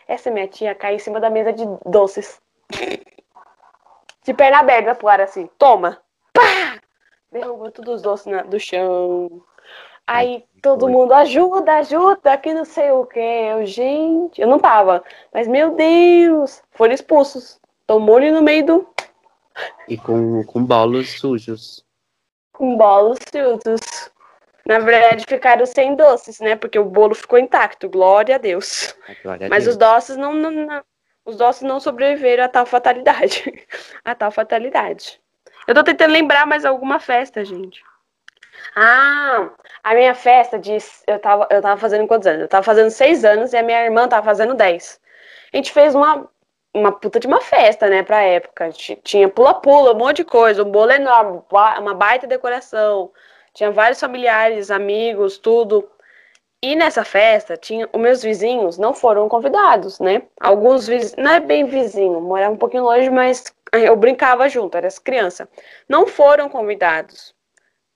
Essa minha tia caiu em cima da mesa de doces. De perna aberta pro ar assim. Toma! Pá! Derrubou todos os doces na- do chão. Aí todo foi. mundo ajuda, ajuda, que não sei o que. Eu, gente, eu não tava. Mas meu Deus, foram expulsos. Tomou-lhe no meio do E com, com bolos sujos. com bolos frutos. Na verdade, ficaram sem doces, né? Porque o bolo ficou intacto, glória a Deus. Glória a Mas Deus. os doces não, não- não- os doces não sobreviveram a tal fatalidade. a tal fatalidade. Eu tô tentando lembrar mais alguma festa, gente. Ah, a minha festa de. Eu tava, eu tava fazendo quantos anos? Eu tava fazendo seis anos e a minha irmã tava fazendo dez. A gente fez uma, uma puta de uma festa, né, pra época. Ti- Tinha pula-pula, um monte de coisa, um bolo enorme, uma baita decoração. Tinha vários familiares, amigos, tudo. E nessa festa, tinha, os meus vizinhos não foram convidados, né? Alguns vizinhos, não é bem vizinho, morava um pouquinho longe, mas eu brincava junto, era as crianças. Não foram convidados.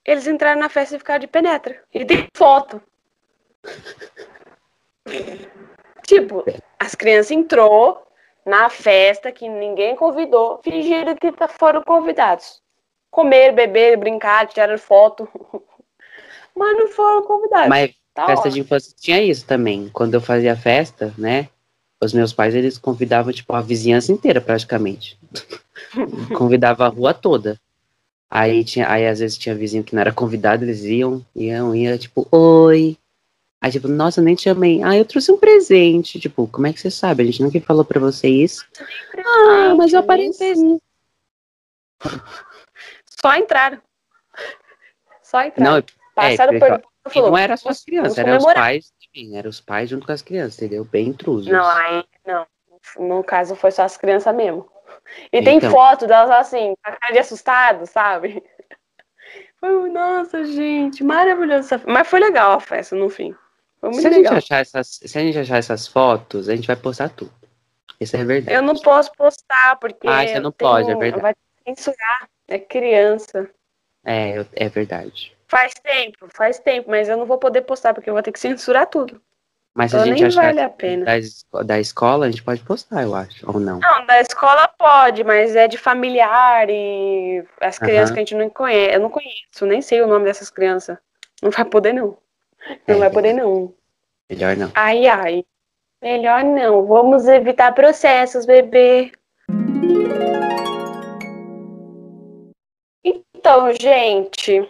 Eles entraram na festa e ficaram de penetra. E tem foto. tipo, as crianças entrou na festa que ninguém convidou, fingiram que tá- foram convidados. Comer, beber, brincar, tiraram foto. Mas não foram convidados. Mas Tá festa ótimo. de infância tinha isso também. Quando eu fazia festa, né? Os meus pais, eles convidavam, tipo, a vizinhança inteira, praticamente. Convidava a rua toda. Aí, tinha, aí, às vezes, tinha vizinho que não era convidado, eles iam, iam, iam, tipo, oi. Aí, tipo, nossa, nem te chamei. Ah, eu trouxe um presente. Tipo, como é que você sabe? A gente nunca falou pra você isso. Ah, mas eu apareci. Só entraram. Só entraram. Não, Passaram é, por. Falou, não era só as crianças, eram os pais também. Eram os pais junto com as crianças, entendeu? Bem intrusos. Não, aí não. No caso foi só as crianças mesmo. E tem Então. foto delas assim, com a cara de assustado, sabe? Foi, nossa, gente, maravilhoso. essa- Mas foi legal a festa no fim. Foi muito Se a, gente legal. achar essas, se a gente achar essas fotos, a gente vai postar tudo. Isso é verdade. Eu não posso postar, porque. Ah, você não tem- pode, é verdade. Vai censurar. É criança. É, é verdade. Faz tempo, faz tempo, mas eu não vou poder postar, porque eu vou ter que censurar tudo. Mas se a gente achar vale a pena. da, da escola, a gente pode postar, eu acho. Ou não. Não, da escola pode, mas é de familiar e as crianças Aham. que a gente não conhece. Eu não conheço, nem sei o nome dessas crianças. Não vai poder, não. Não É. vai poder, não. Melhor não. Ai, ai. Melhor não. Vamos evitar processos, bebê. Então, gente,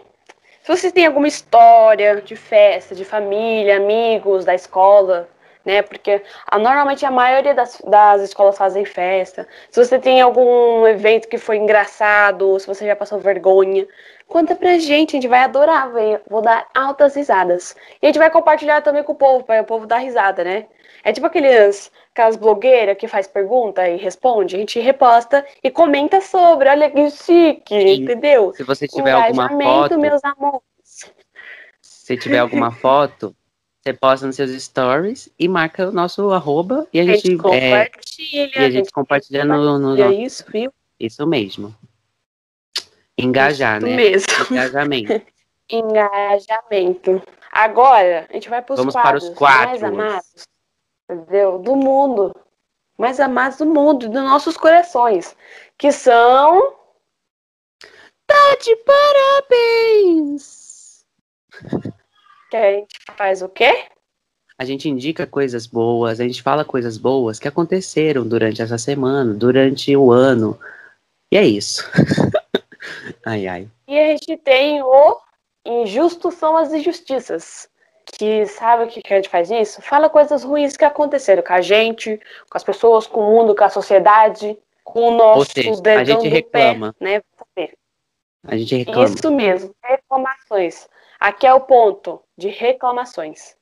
se vocês têm alguma história de festa, de família, amigos da escola, né? Porque ah, normalmente a maioria das, das escolas fazem festa. Se você tem algum evento que foi engraçado, se você já passou vergonha, conta pra gente, a gente vai adorar ver. Vou dar altas risadas. E a gente vai compartilhar também com o povo, para o povo dar risada, né? É tipo aqueles, aquelas blogueiras que faz pergunta e responde, a gente reposta e comenta sobre. Olha que chique, Sim. entendeu? Se você tiver alguma Engajamento, foto, meus amores. se tiver alguma foto, você posta nos seus stories e marca o nosso arroba e a A gente, gente é, compartilha. e a gente compartilha no, no, isso, viu? Isso mesmo. Engajar, Isso né? mesmo. Engajamento. Engajamento. Agora, a gente vai para os Vamos para quadros, os quadros. mais amados, entendeu? Do mundo. Mais amados do mundo, dos nossos corações. Que são. Tá de parabéns! Que a gente faz o quê? A gente indica coisas boas, a gente fala coisas boas que aconteceram durante essa semana, durante o ano. E é isso. ai, ai. E a gente tem o Injustos são as injustiças. Que sabe o que que a gente faz isso? Fala coisas ruins que aconteceram com a gente, com as pessoas, com o mundo, com a sociedade, com o nosso seja, a gente reclama. pé, né? A gente reclama. Isso mesmo, reclamações. Aqui é o ponto de reclamações.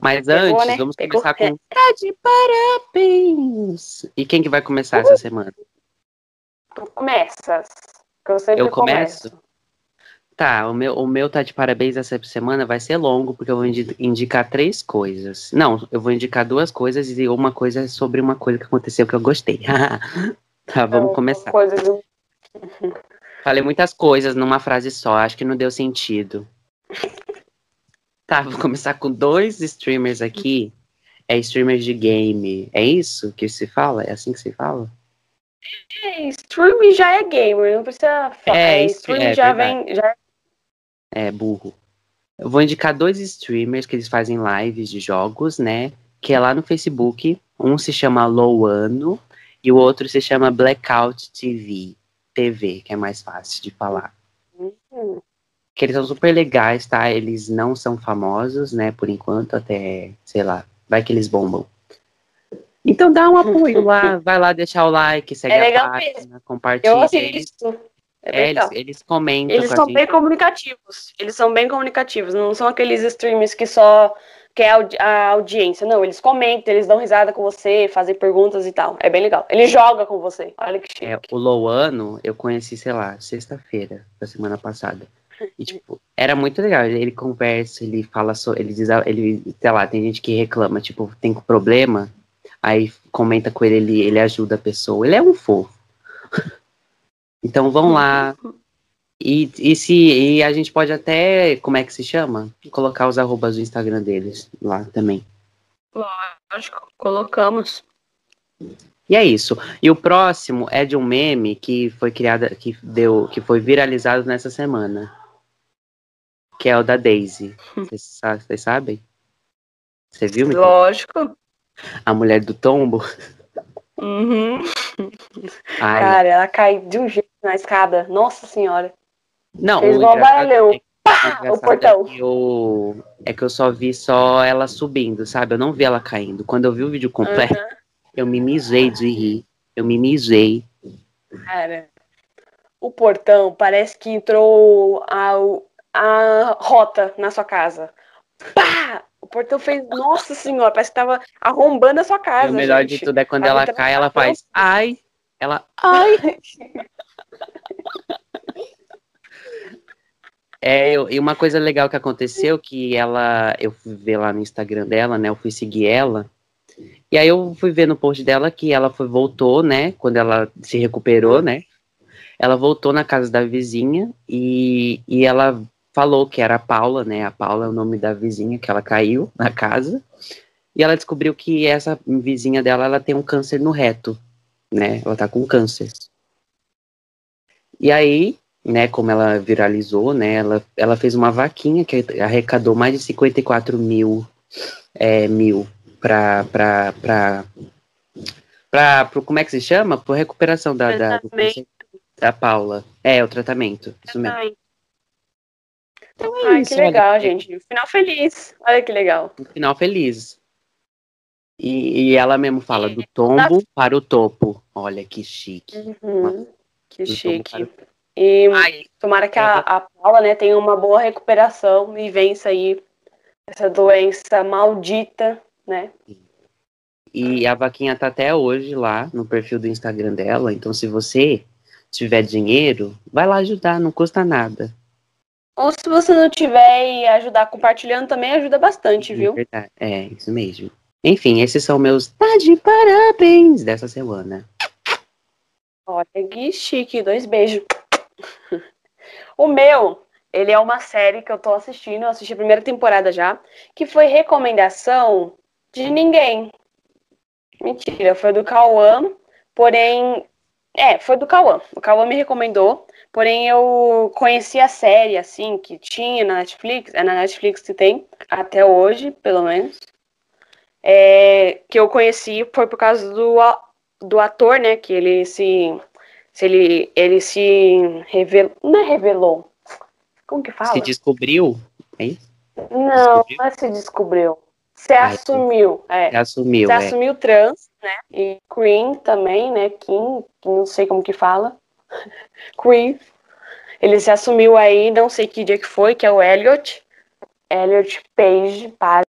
Mas Pegou, antes, né? vamos Pegou. começar com tá de parabéns. E quem que vai começar essa semana? Tu começas. Eu Eu começo? Tá, o meu, o meu tá de parabéns essa semana vai ser longo, porque eu vou indi- indicar três coisas. Não, eu vou indicar duas coisas e uma coisa é sobre uma coisa que aconteceu que eu gostei. tá, vamos Então, começar. Falei muitas coisas numa frase só, acho que não deu sentido. Tá, vou começar com dois streamers aqui. É streamers de game. É isso que se fala? É assim que se fala? É, streaming já é gamer, não precisa falar. É, É, streaming é já verdade. vem. Já... É, burro. Eu vou indicar dois streamers que eles fazem lives de jogos, né? Que é lá no Facebook. Um se chama Lowano e o outro se chama Blackout TV. TV, que é mais fácil de falar. Hum, Que eles são super legais, tá? Eles não são famosos, né? Por enquanto, até, sei lá, vai que eles bombam. Então dá um apoio lá, vai lá deixar o like, segue É a página, compartilha. Eu assisto. É, é, eles, eles comentam Eles com são bem comunicativos. Eles são bem comunicativos. Não são aqueles streamers que só quer a audiência. Não, eles comentam, eles dão risada com você, fazem perguntas e tal. É bem legal. Ele joga com você. Olha que chique. É, o Louano, eu conheci, sei lá, sexta-feira da semana passada. E, tipo, era muito legal. Ele conversa, ele fala sobre. Ele diz, ele, sei lá, tem gente que reclama, tipo, tem problema, aí comenta com ele, ele, ele ajuda a pessoa. Ele é um fofo. Então vão lá. E, e se e a gente pode até, como é que se chama? Colocar os arrobas do Instagram deles lá também. Lógico, colocamos. E é isso. E o próximo é de um meme que foi criada, que deu, que foi viralizado nessa semana. Que é o da Daisy. Vocês sa- vocês sabem? Você viu? Lógico. A mulher do tombo. Uhum. Ai, Cara, ela cai de um jeito na escada. Nossa senhora. não, fez igual valeu. é, o Pá! O portão. é que eu, é que eu só vi só ela subindo, sabe? Eu não vi ela caindo. Quando eu vi o vídeo completo, Uhum. eu me misei de rir. Eu me misei. Cara, o portão parece que entrou a, a rota na sua casa. Pá! O portão fez. Nossa senhora, parece que tava arrombando a sua E casa. o melhor gente. de tudo é quando Tava ela cai, ela faz ai. Ela ai. É, eu- e uma coisa legal que aconteceu que ela, eu fui ver lá no Instagram dela, né? Eu fui seguir ela. E aí eu fui ver no post dela que ela foi voltou, né? Quando ela se recuperou, né? Ela voltou na casa da vizinha e, e ela falou que era a Paula, né? A Paula é o nome da vizinha que ela caiu na casa. E ela descobriu que essa vizinha dela, ela tem um câncer no reto, né? Ela tá com câncer. E aí, né, como ela viralizou, né, ela, ela fez uma vaquinha que arrecadou mais de 54 mil, é, mil pra, pra, pra, pra, pro, como é que se chama? Por recuperação da, da, da Paula. É, o tratamento, isso mesmo. Ai, Então é ai, isso, que olha, legal, gente. Final feliz. Olha que legal. um final feliz. E, e ela mesmo fala do tombo para o topo. Olha que chique. Uhum. Que Do chique. E Ai, tomara que a, a Paula, né, tenha uma boa recuperação e vença aí essa doença maldita, né? E a vaquinha tá até hoje lá no perfil do Instagram dela. Então, se você tiver dinheiro, vai lá ajudar, não custa nada. Ou se você não tiver e ajudar compartilhando também ajuda bastante, viu? Verdade. É, isso mesmo. Enfim, esses são meus tá de parabéns dessa semana. Olha que chique, dois beijos. O meu, ele é uma série que eu tô assistindo, eu assisti a primeira temporada já, que foi recomendação de ninguém. Mentira, foi do Cauã, porém. É, foi do Cauã. O Cauã me recomendou, porém eu conheci a série, assim, que tinha na Netflix, é na Netflix que tem, até hoje, pelo menos. É, que eu conheci foi por causa do, do ator, né? Que ele se. se ele, ele se revelou. Não é revelou. Como que fala? Se descobriu, é isso? Não, descobriu? não é se descobriu. Se Ah, assumiu. É. Se assumiu, Se é. assumiu trans, né? E Queen também, né? Kim, que não sei como que fala. Queen. Ele se assumiu aí, não sei que dia que foi, que é o Elliot. Elliot Page, Page.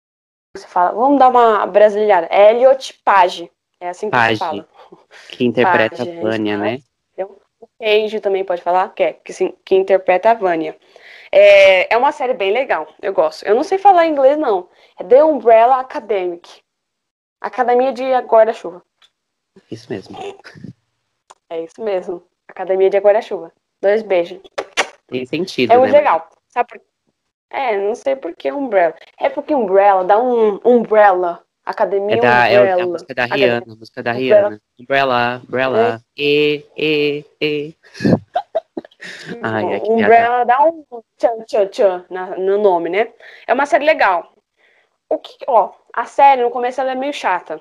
Você fala, vamos dar uma brasileirada. Elliot Page. É assim que Page. se fala. Que interpreta Page, a Vânia, né? O Page também pode falar, que é que, sim, que interpreta a Vânia. É, é uma série bem legal, eu gosto. Eu não sei falar inglês, não. É The Umbrella Academic. Academia de Guarda-Chuva. Isso mesmo. É isso mesmo. Academia de Guarda-Chuva. Dois beijos. Tem sentido, É muito né? legal. Sabe por... É, não sei por que Umbrella. É porque Umbrella dá um Umbrella. Academia É, da, é, Umbrella. a música da Academia. Rihanna, a música da Umbrella. Rihanna. Umbrella, Umbrella, e, e, e. Ai, ai, que piada. Umbrella dá um tchan, tchan, tchan no nome, né? É uma série legal. O que, ó, a série no começo ela é meio chata.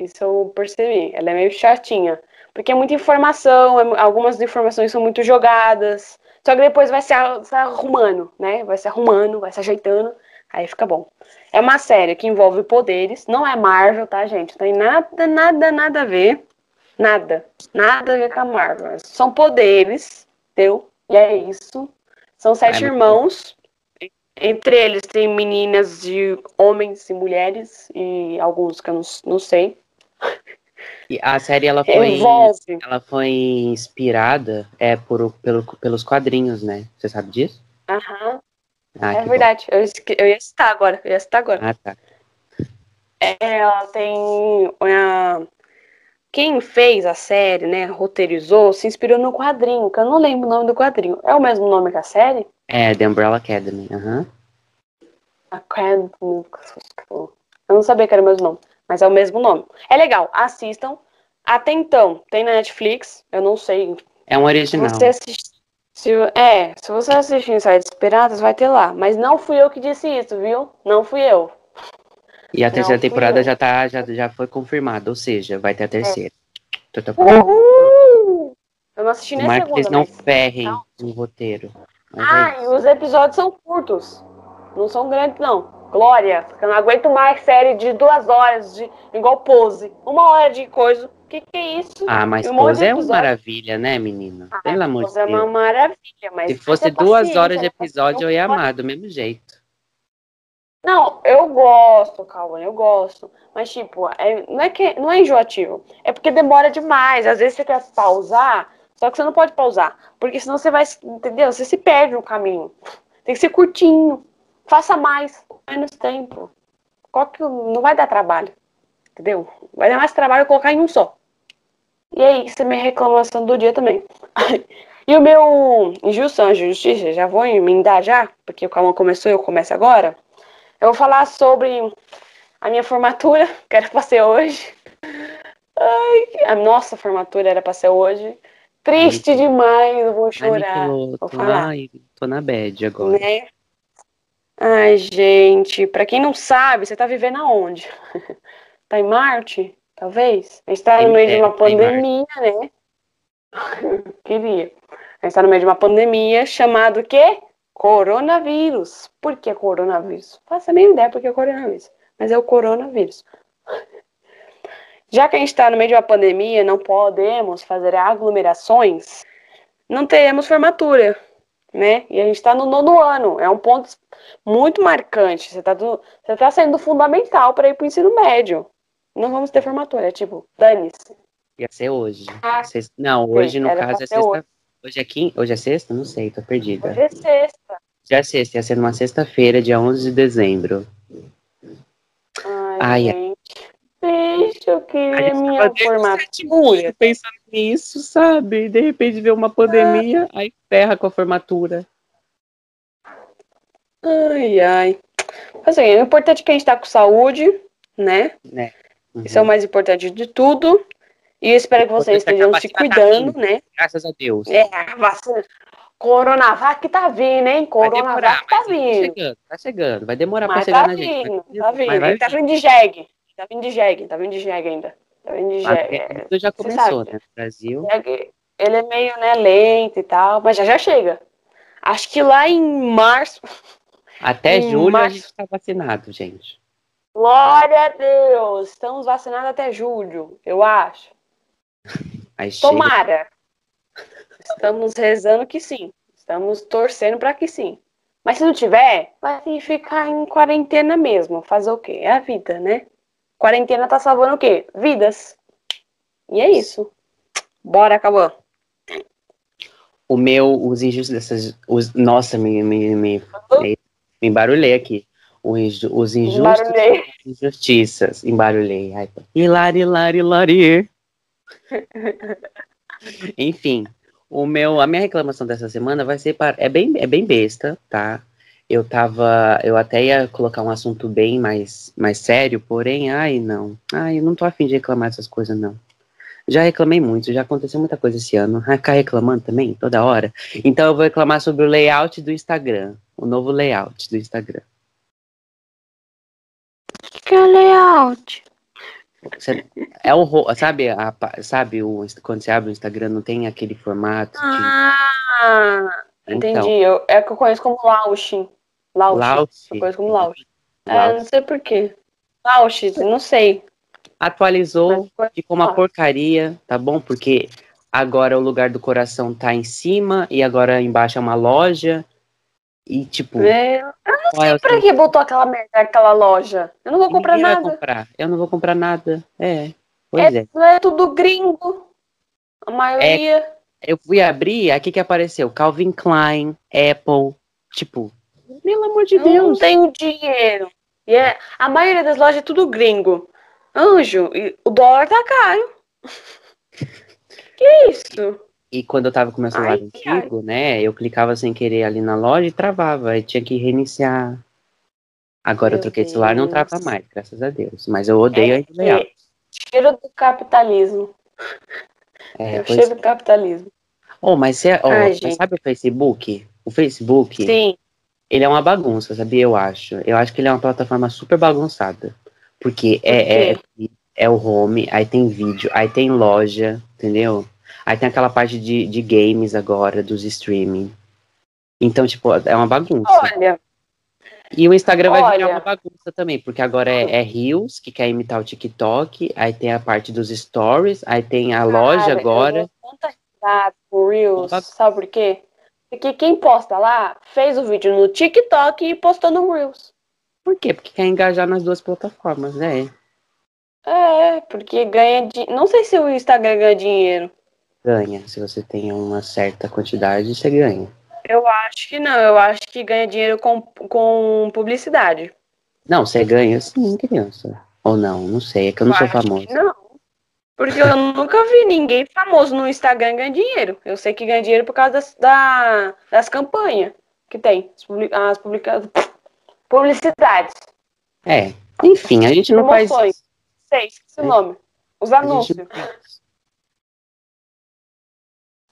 Isso eu percebi. Ela é meio chatinha. Porque é muita informação, é algumas informações são muito jogadas. Só que depois vai se, se arrumando, né? Vai se arrumando, vai se ajeitando. Aí fica bom. É uma série que envolve poderes. Não é Marvel, tá, gente? Não tem nada, nada, nada a ver. Nada. Nada a ver com a Marvel. São poderes, entendeu? E é isso. São sete muito irmãos. Entre eles tem meninas de homens e mulheres. E alguns que eu não, não sei. E a série ela foi, Envolve. ela foi inspirada é, por, pelo, pelos quadrinhos, né? Você sabe disso? Aham. Ah, é verdade. Eu, eu ia citar agora. Eu ia citar agora. Ah, tá. É, ela tem. a- Quem fez a série, né, roteirizou, se inspirou no quadrinho, que eu não lembro o nome do quadrinho. É o mesmo nome que a série? É, The Umbrella Academy. aham. Academy. Eu não sabia que era o mesmo nome, mas é o mesmo nome. É legal, assistam. Até então, tem na Netflix, eu não sei. É um original. você assistir. Se, é, se você assistir sites piratas, vai ter lá. Mas não fui eu que disse isso, viu? Não fui eu. E a terceira fui temporada já, tá, já, já foi confirmada, ou seja, vai ter a terceira. Tô- tô- Uhul! Eu não assisti nem a Tomara que segunda, eles não mas... ferrem Não. no roteiro. Mas é Ah, e isso. os episódios são curtos. Não são grandes, não. Glória, porque eu não aguento mais série de duas horas, de igual pose. Uma hora de coisa. O que, que é isso? Ah, mas um Pose é uma maravilha, né, menina? Ah, Pelo amor de Pose é uma Deus. maravilha, mas. Se fosse duas horas de né? episódio, eu ia amar, do mesmo jeito. Não, eu gosto, Calma, eu gosto. Mas, tipo, é- não, é que, não é enjoativo. É porque demora demais. Às vezes você quer pausar, só que você não pode pausar. Porque senão você vai, entendeu? Você se perde no caminho. Tem que ser curtinho. Faça mais, menos tempo. Qual que não vai dar trabalho. Entendeu? Vai dar mais trabalho colocar em um só. E é isso, a minha reclamação do dia também. e o meu injustiça, justiça, já vou emendar já, porque o Calma começou e eu começo agora. Eu vou falar sobre a minha formatura, que era pra ser hoje. Ai, a nossa formatura era pra ser hoje. Triste demais, eu vou Ai, chorar. Michelotto, Vou falar. ai, tô na bad agora. Né? Ai, gente, pra quem não sabe, você tá vivendo aonde? tá em Marte? Talvez? A gente tá no meio de é, uma pandemia, né? Queria. A gente tá no meio de uma pandemia chamado o quê? Coronavírus. Por que coronavírus? Faço a minha ideia porque é coronavírus. Mas é o coronavírus. Já que a gente está no meio de uma pandemia, não podemos fazer aglomerações, não teremos formatura, né? E a gente está no nono ano, é um ponto muito marcante. Você está você tá saindo do fundamental para ir para o ensino médio. Não vamos ter formatura, é tipo, dane-se. Ia ser hoje. Ah, Não, hoje no era pra caso é sexta. hoje. Hoje é quinta? Hoje é sexta? Não sei, tô perdida. Hoje é sexta. Já é sexta, ia ser numa sexta-feira, dia 11 de dezembro. Ai, Ai, gente. Deixa eu A querer minha formatura. pensando nisso, sabe? E de repente vê uma pandemia, aí ferra com a formatura. Ai, ai. Assim, o importante é que a gente tá com saúde, né? Né? Uhum. Isso é o mais importante de tudo. E eu espero que vocês estejam se tá cuidando, vindo. né? Graças a Deus. É, a vacina. Coronavac tá vindo, hein? Vai demorar, Coronavac tá tá vindo. chegando, tá chegando. Vai demorar pra Mas chegar tá na gente. vindo, tá vindo. Vai Ele tá vindo de jegue. Tá vindo de jegue, tá vindo de jegue ainda. Tudo já começou, sabe. né? No Brasil. Jegue, Ele é meio, né, lento e tal, mas já já chega. Acho que lá em março. Até Em julho a março. gente tá vacinado, gente. Glória a Deus! Estamos vacinados até julho, eu acho. Aí chega. Tomara. Estamos rezando que sim. Estamos torcendo para que sim. Mas se não tiver, vai ter que ficar em quarentena mesmo. Fazer o quê? É a vida, né? Quarentena tá salvando o quê? Vidas. E é isso. Bora, acabou. o meu, os injustos dessas. Os, nossa, me, me, me, me, embarulhei aqui. Os, os injustos. Embarulhei. Injustiças. Embarulhei. Ai, hilari, hilari, hilari. Enfim, o meu, a minha reclamação dessa semana vai ser para. É bem, é bem besta, tá? Eu tava. Eu até ia colocar um assunto bem mais, mais sério, porém, ai, não. Ai, eu não tô afim de reclamar dessas coisas, não. Já reclamei muito, já aconteceu muita coisa esse ano. Vai ficar reclamando também, toda hora. Então eu vou reclamar sobre o layout do Instagram. O novo layout do Instagram. O que é layout? É o sabe, a, sabe o, quando você abre o Instagram não tem aquele formato. Ah, então, entendi. Eu, é que eu conheço como Lausch. Lausch. Eu conheço como Lausch. É, não sei porquê. Lausch, não sei. Atualizou, ficou uma porcaria, tá bom? Porque agora o lugar do coração tá em cima e agora embaixo é uma loja. E tipo. É, eu não sei é pra que botou aquela merda aquela loja. Eu não vou comprar Ninguém nada. Comprar. Eu não vou comprar nada. É. Pois é. É, é tudo gringo. A maioria. É, eu fui abrir, aqui que apareceu Calvin Klein, Apple. Tipo, pelo amor de eu Deus. Não tenho dinheiro. E é, a maioria das lojas é tudo gringo. Anjo, o dólar tá caro. que isso? E quando eu tava com meu celular ai, antigo, ai. né? Eu clicava sem querer ali na loja e travava. Aí tinha que reiniciar. Agora meu eu troquei de celular não trava mais, graças a Deus. Mas eu odeio é, a. É, cheiro do capitalismo. É, é o cheiro do capitalismo. Oh, mas, você, oh, ai, mas sabe o Facebook? O Facebook. Sim. Ele é uma bagunça, sabia? Eu acho. Eu acho que ele é uma plataforma super bagunçada. Porque Por é, é, é, o home, aí tem vídeo, aí tem loja, entendeu? Aí tem aquela parte de, de games agora, dos streaming. Então, tipo, é uma bagunça. Olha. E o Instagram vai virar uma bagunça também, porque agora é, é Reels, que quer imitar o TikTok, aí tem a parte dos stories, aí tem a Cara, loja agora. Eu tanta com Reels, sabe por quê? Porque quem posta lá fez o vídeo no TikTok e postou no Reels. Por quê? Porque quer engajar nas duas plataformas, né? É, porque ganha. Di... Não sei se o Instagram ganha dinheiro. Ganha. Se você tem uma certa quantidade, você ganha. Eu acho que não. Eu acho que ganha dinheiro com, com publicidade. Não, você ganha sim, criança. Ou não, não sei. É que eu não eu sou famoso. não. Porque eu nunca vi ninguém famoso no Instagram ganhar dinheiro. Eu sei que ganha dinheiro por causa das, da, das campanhas que tem. As publicadas Publicidades. É. Enfim, a gente não Promoções. faz. Sei, esqueci é. o nome. Os anúncios.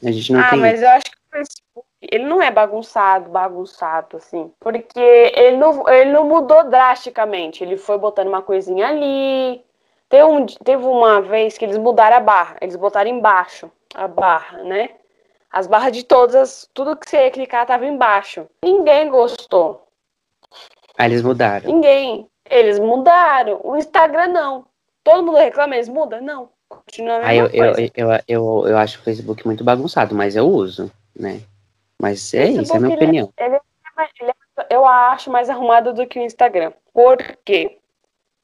A gente não ah, tem. mas eu acho que o Facebook, ele não é bagunçado, bagunçado, assim. Porque ele não, ele não mudou drasticamente. Ele foi botando uma coisinha ali. Teve, um, teve uma vez que eles mudaram a barra. Eles botaram embaixo a barra, né? As barras de todas, tudo que você ia clicar tava embaixo. Ninguém gostou. Aí eles mudaram. Ninguém. Eles mudaram. O Instagram não. Todo mundo reclama, eles mudam? Não. Continua a mesma eu, coisa. Eu, eu, eu, eu, acho o Facebook muito bagunçado, mas eu uso, né? Mas é isso, é a minha ele, opinião. Ele, é ele, é eu acho mais arrumado do que o Instagram. Por quê?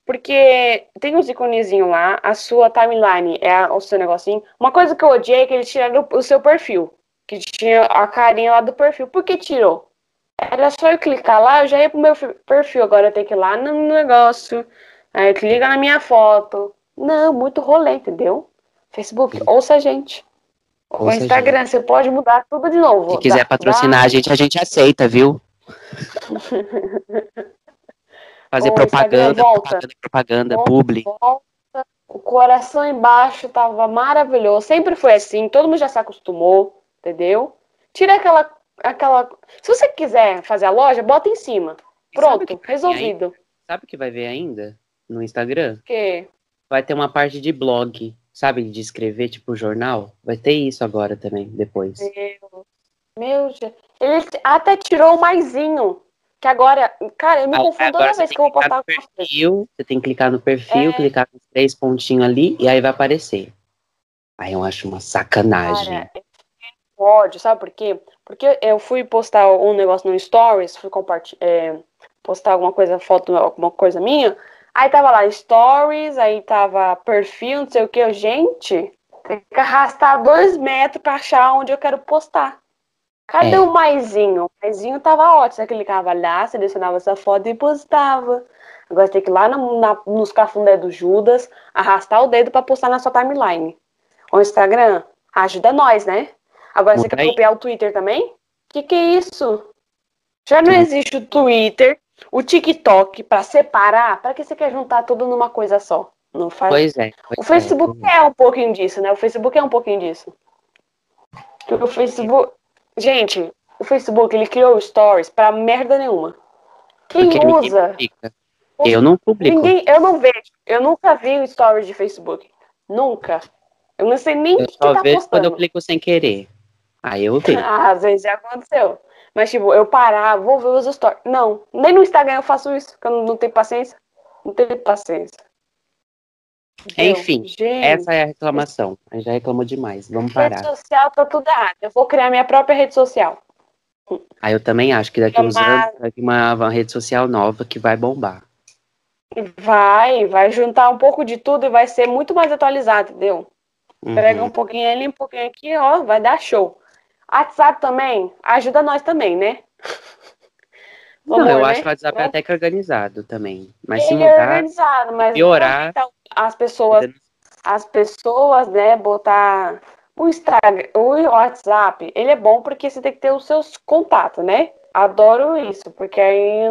Porque tem uns iconezinhos lá, a sua timeline é o seu negocinho. Uma coisa que eu odiei é que eles tiraram o seu perfil. Que tinha a carinha lá do perfil. Por que tirou? Era só eu clicar lá, eu já ia pro meu perfil. Agora eu tenho que ir lá no negócio. Aí clica na minha foto. Não, muito rolê, entendeu? Facebook, ouça a gente. Ouça o Instagram, gente. você pode mudar tudo de novo. Se quiser dá, patrocinar dá... a gente, a gente aceita, viu? Fazer o propaganda, propaganda, propaganda, volta, publi. Volta. O coração embaixo tava maravilhoso. Sempre foi assim, todo mundo já se acostumou, entendeu? Tira aquela aquela. Se você quiser fazer a loja, bota em cima. Pronto, resolvido. Sabe o que vai ver ainda no Instagram? O quê? Vai ter uma parte de blog, sabe? De escrever, tipo, jornal. Vai ter isso agora também, depois. Meu, meu Ele até tirou o maisinho. Que agora, cara, eu me confundo toda vez que eu vou postar perfil, Você tem que clicar no perfil, é... clicar nos três pontinhos ali e aí vai aparecer. Aí eu acho uma sacanagem. Cara, ódio, sabe por quê? Porque eu fui postar um negócio no Stories, fui compartilhar, é, postar alguma coisa, foto, alguma coisa minha, aí tava lá Stories, aí tava perfil, não sei o que, gente, tem que arrastar dois metros pra achar onde eu quero postar. Cadê É. o maisinho? O maisinho tava ótimo. Você clicava lá, selecionava essa foto e postava. Agora você tem que ir lá na- na- nos cafundé do Judas, arrastar o dedo pra postar na sua timeline. O Instagram, ajuda nós, né? Agora você Muda quer copiar o Twitter também? Que que é isso? Já não existe o Twitter, o TikTok pra separar? Pra que você quer juntar tudo numa coisa só? Não faz Pois é. pois o Facebook é. é um pouquinho disso, né? O Facebook é um pouquinho disso. O Facebook. Gente, o Facebook ele criou stories pra merda nenhuma. Quem Porque usa? Eu não publico. Ninguém, eu não vejo. Eu nunca vi o story de Facebook. Nunca. Eu não sei nem o que só tá vejo quando eu postando. clico sem querer. Aí eu vejo. Ah, às vezes já aconteceu. Mas, tipo, eu parar, vou ver os stories. Não, nem no Instagram eu faço isso, porque eu não, não tenho paciência. Não tenho paciência. Entendeu? Enfim, Gente. Essa é a reclamação. A gente já reclamou demais. Vamos parar. Rede social tá tudo errado. Eu vou criar minha própria rede social. Aí eu também acho que daqui uns anos vai ter uma, uma rede social nova que vai bombar. Vai, vai juntar um pouco de tudo e vai ser muito mais atualizado, entendeu? Uhum. Pega um pouquinho ali, um pouquinho aqui, ó, vai dar show. WhatsApp também, ajuda nós também, né? Não, eu né? acho que o WhatsApp é Vamos- até que organizado também. Mas se Ele é mudar, organizado, mas piorar- as pessoas, as pessoas, né, botar o Instagram, o WhatsApp, ele é bom porque você tem que ter os seus contatos, né? Adoro isso, porque aí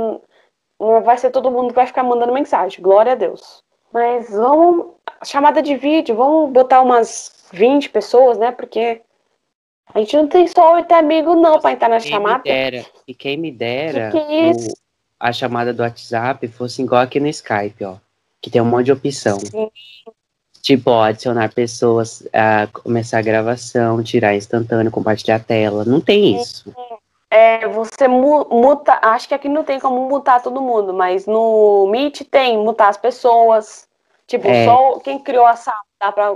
não vai ser todo mundo que vai ficar mandando mensagem. Glória a Deus. Mas vamos chamada de vídeo, vamos botar umas 20 pessoas, né? Porque a gente não tem só oito amigos não para entrar na quem chamada. me dera, e quem me dera Que que é isso? o- a chamada do WhatsApp fosse igual aqui no Skype, ó. Que tem um monte de opção. Sim. Tipo, ó, adicionar pessoas, a começar a gravação, tirar instantâneo, compartilhar a tela. Não tem isso. É, você mu- muta. Acho que aqui não tem como mutar todo mundo, mas no Meet tem mutar as pessoas. Tipo, É. só quem criou a sala dá pra.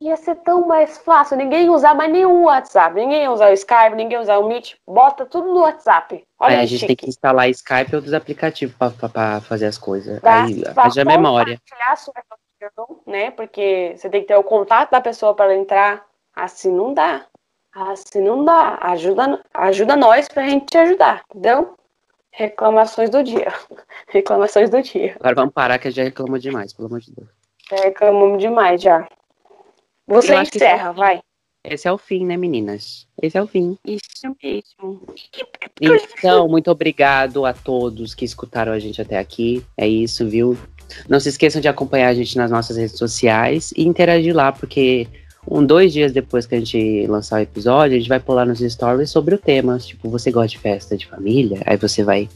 Ia ser tão mais fácil. Ninguém usar mais nenhum WhatsApp. Ninguém usar o Skype, ninguém usar o Meet. Bota tudo no WhatsApp. Olha Aí a gente chique. tem que instalar Skype e outros aplicativos pra fazer as coisas. Aí pra haja memória. compartilhar a sua reunião, né? Porque você tem que ter o contato da pessoa para entrar. Assim não dá. Assim não dá. Ajuda, ajuda nós pra gente te ajudar, entendeu? Reclamações do dia. Reclamações do dia. Agora vamos parar que já reclamou demais, pelo amor de Deus. Já Reclamamos demais já. Você Eu que encerra, vai. Esse é o fim, né, meninas? Esse é o fim. Isso mesmo. Então, muito obrigado a todos que escutaram a gente até aqui. É isso, viu? Não se esqueçam de acompanhar a gente nas nossas redes sociais e interagir lá, porque um, dois dias depois que a gente lançar o episódio, a gente vai pular nos stories sobre o tema. Tipo, você gosta de festa de família? Aí você vai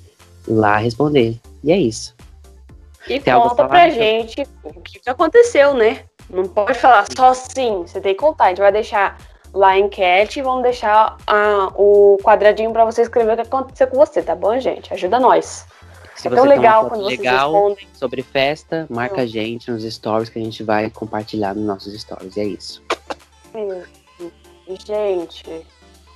lá responder. E é isso. E Tem conta pra gente o que aconteceu, né? Não pode falar só sim, você tem que contar. A gente vai deixar lá a enquete e vamos deixar ah, o quadradinho pra você escrever o que aconteceu com você, tá bom, gente? Ajuda nós. Se é tão legal quando vocês legal respondem. sobre festa, marca a gente nos stories que a gente vai compartilhar nos nossos stories. É isso. Gente,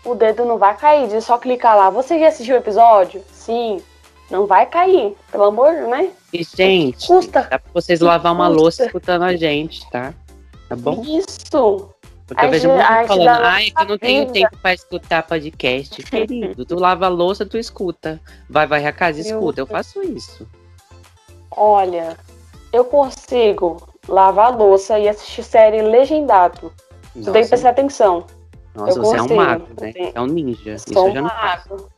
o dedo não vai cair de só clicar lá. Você já assistiu o episódio? Sim. Não vai cair, pelo amor, né? E, gente, Custa. dá pra vocês lavar uma Custa. louça escutando a gente, tá? Tá bom? Isso. Porque eu A vejo gente- muito falando, ai, que eu não tenho vida." tempo pra escutar podcast. Querido, tu lava a louça, tu escuta. Vai varrer a casa, escuta. Eu faço isso. Olha, eu consigo lavar a louça e assistir série legendado. Você tem que Nossa, prestar atenção. nossa, eu você é um consigo. mago, né? Eu É um ninja. Isso Sou eu já um não faço. mago.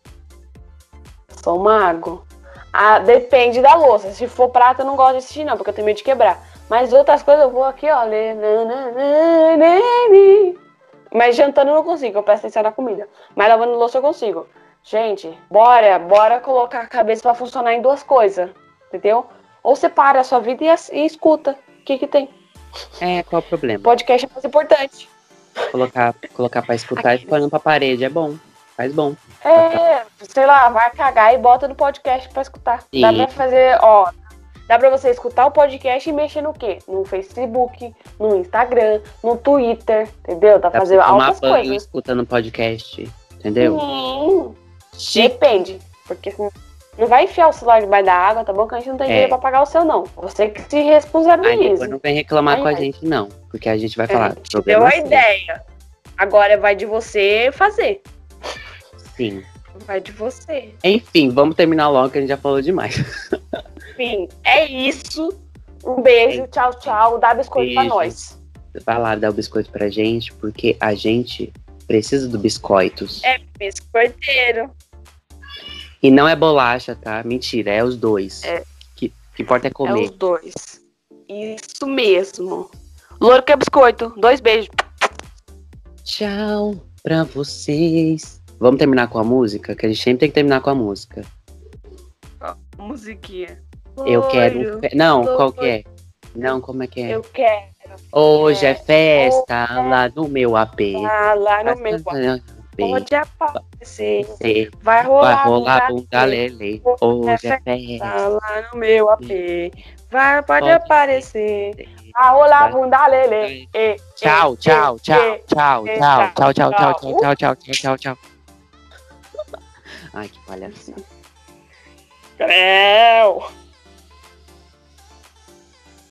Sou um mago. Ah, depende da louça. Se for prata, eu não gosto de assistir, não, porque eu tenho medo de quebrar. Mas outras coisas eu vou aqui, ó. Mas jantando eu não consigo, eu presto atenção na comida. Mas lavando louça eu consigo. Gente, bora, bora colocar a cabeça pra funcionar em duas coisas. Entendeu? Ou você para a sua vida e, e escuta. O que que tem? É, qual o problema? Podcast é mais importante. Colocar, colocar pra escutar e ficar olhando pra parede. É bom. Faz bom. É, sei lá, vai cagar e bota no podcast pra escutar. Dá E- pra fazer, ó. Dá pra você escutar o podcast e mexer no quê? No Facebook, no Instagram, no Twitter, entendeu? Dá Dá pra fazer tomar altas coisas. escutando podcast. Entendeu? Sim, depende. Porque não vai enfiar o celular debaixo da água, tá bom? Que a gente não tem É. dinheiro pra pagar o seu, não. Você que se Aí responsabilize. depois não vem reclamar Ai, com a gente, não. Porque a gente vai falar. problema deu a ideia. Agora vai de você fazer. Enfim. Vai de você. Enfim, vamos terminar logo que a gente já falou demais. Enfim, é isso. Um beijo, tchau, tchau. Dá biscoito pra Beijo. nós. Vai lá dar o biscoito pra gente, porque a gente precisa do biscoitos. É biscoiteiro. E não é bolacha, tá? Mentira, é os dois. É. Que, que importa é É comer. os dois. Isso mesmo. Louro que é biscoito. Dois beijos. Tchau pra vocês. Vamos terminar com a música? Que a gente sempre tem que terminar com a música. Musiquinha. Eu quero. Loiro, fe- Não, qual que é? Não, como é que é? Eu quero. Hoje é é, festa hoje é- lá no meu AP. Ah, lá no meu AP. Pode aparecer. Vai rolar. Vai rolar bunda bunda lele. Hoje é festa. Tá lá no meu AP. Vai, pode, Pode aparecer. Vai rolar Vai. bunda lele. Tchau, tchau, tchau, tchau, tchau, tchau, tchau, tchau, tchau. tchau, tchau, tchau, tchau, tchau. Ai, que palhaçada. Creu.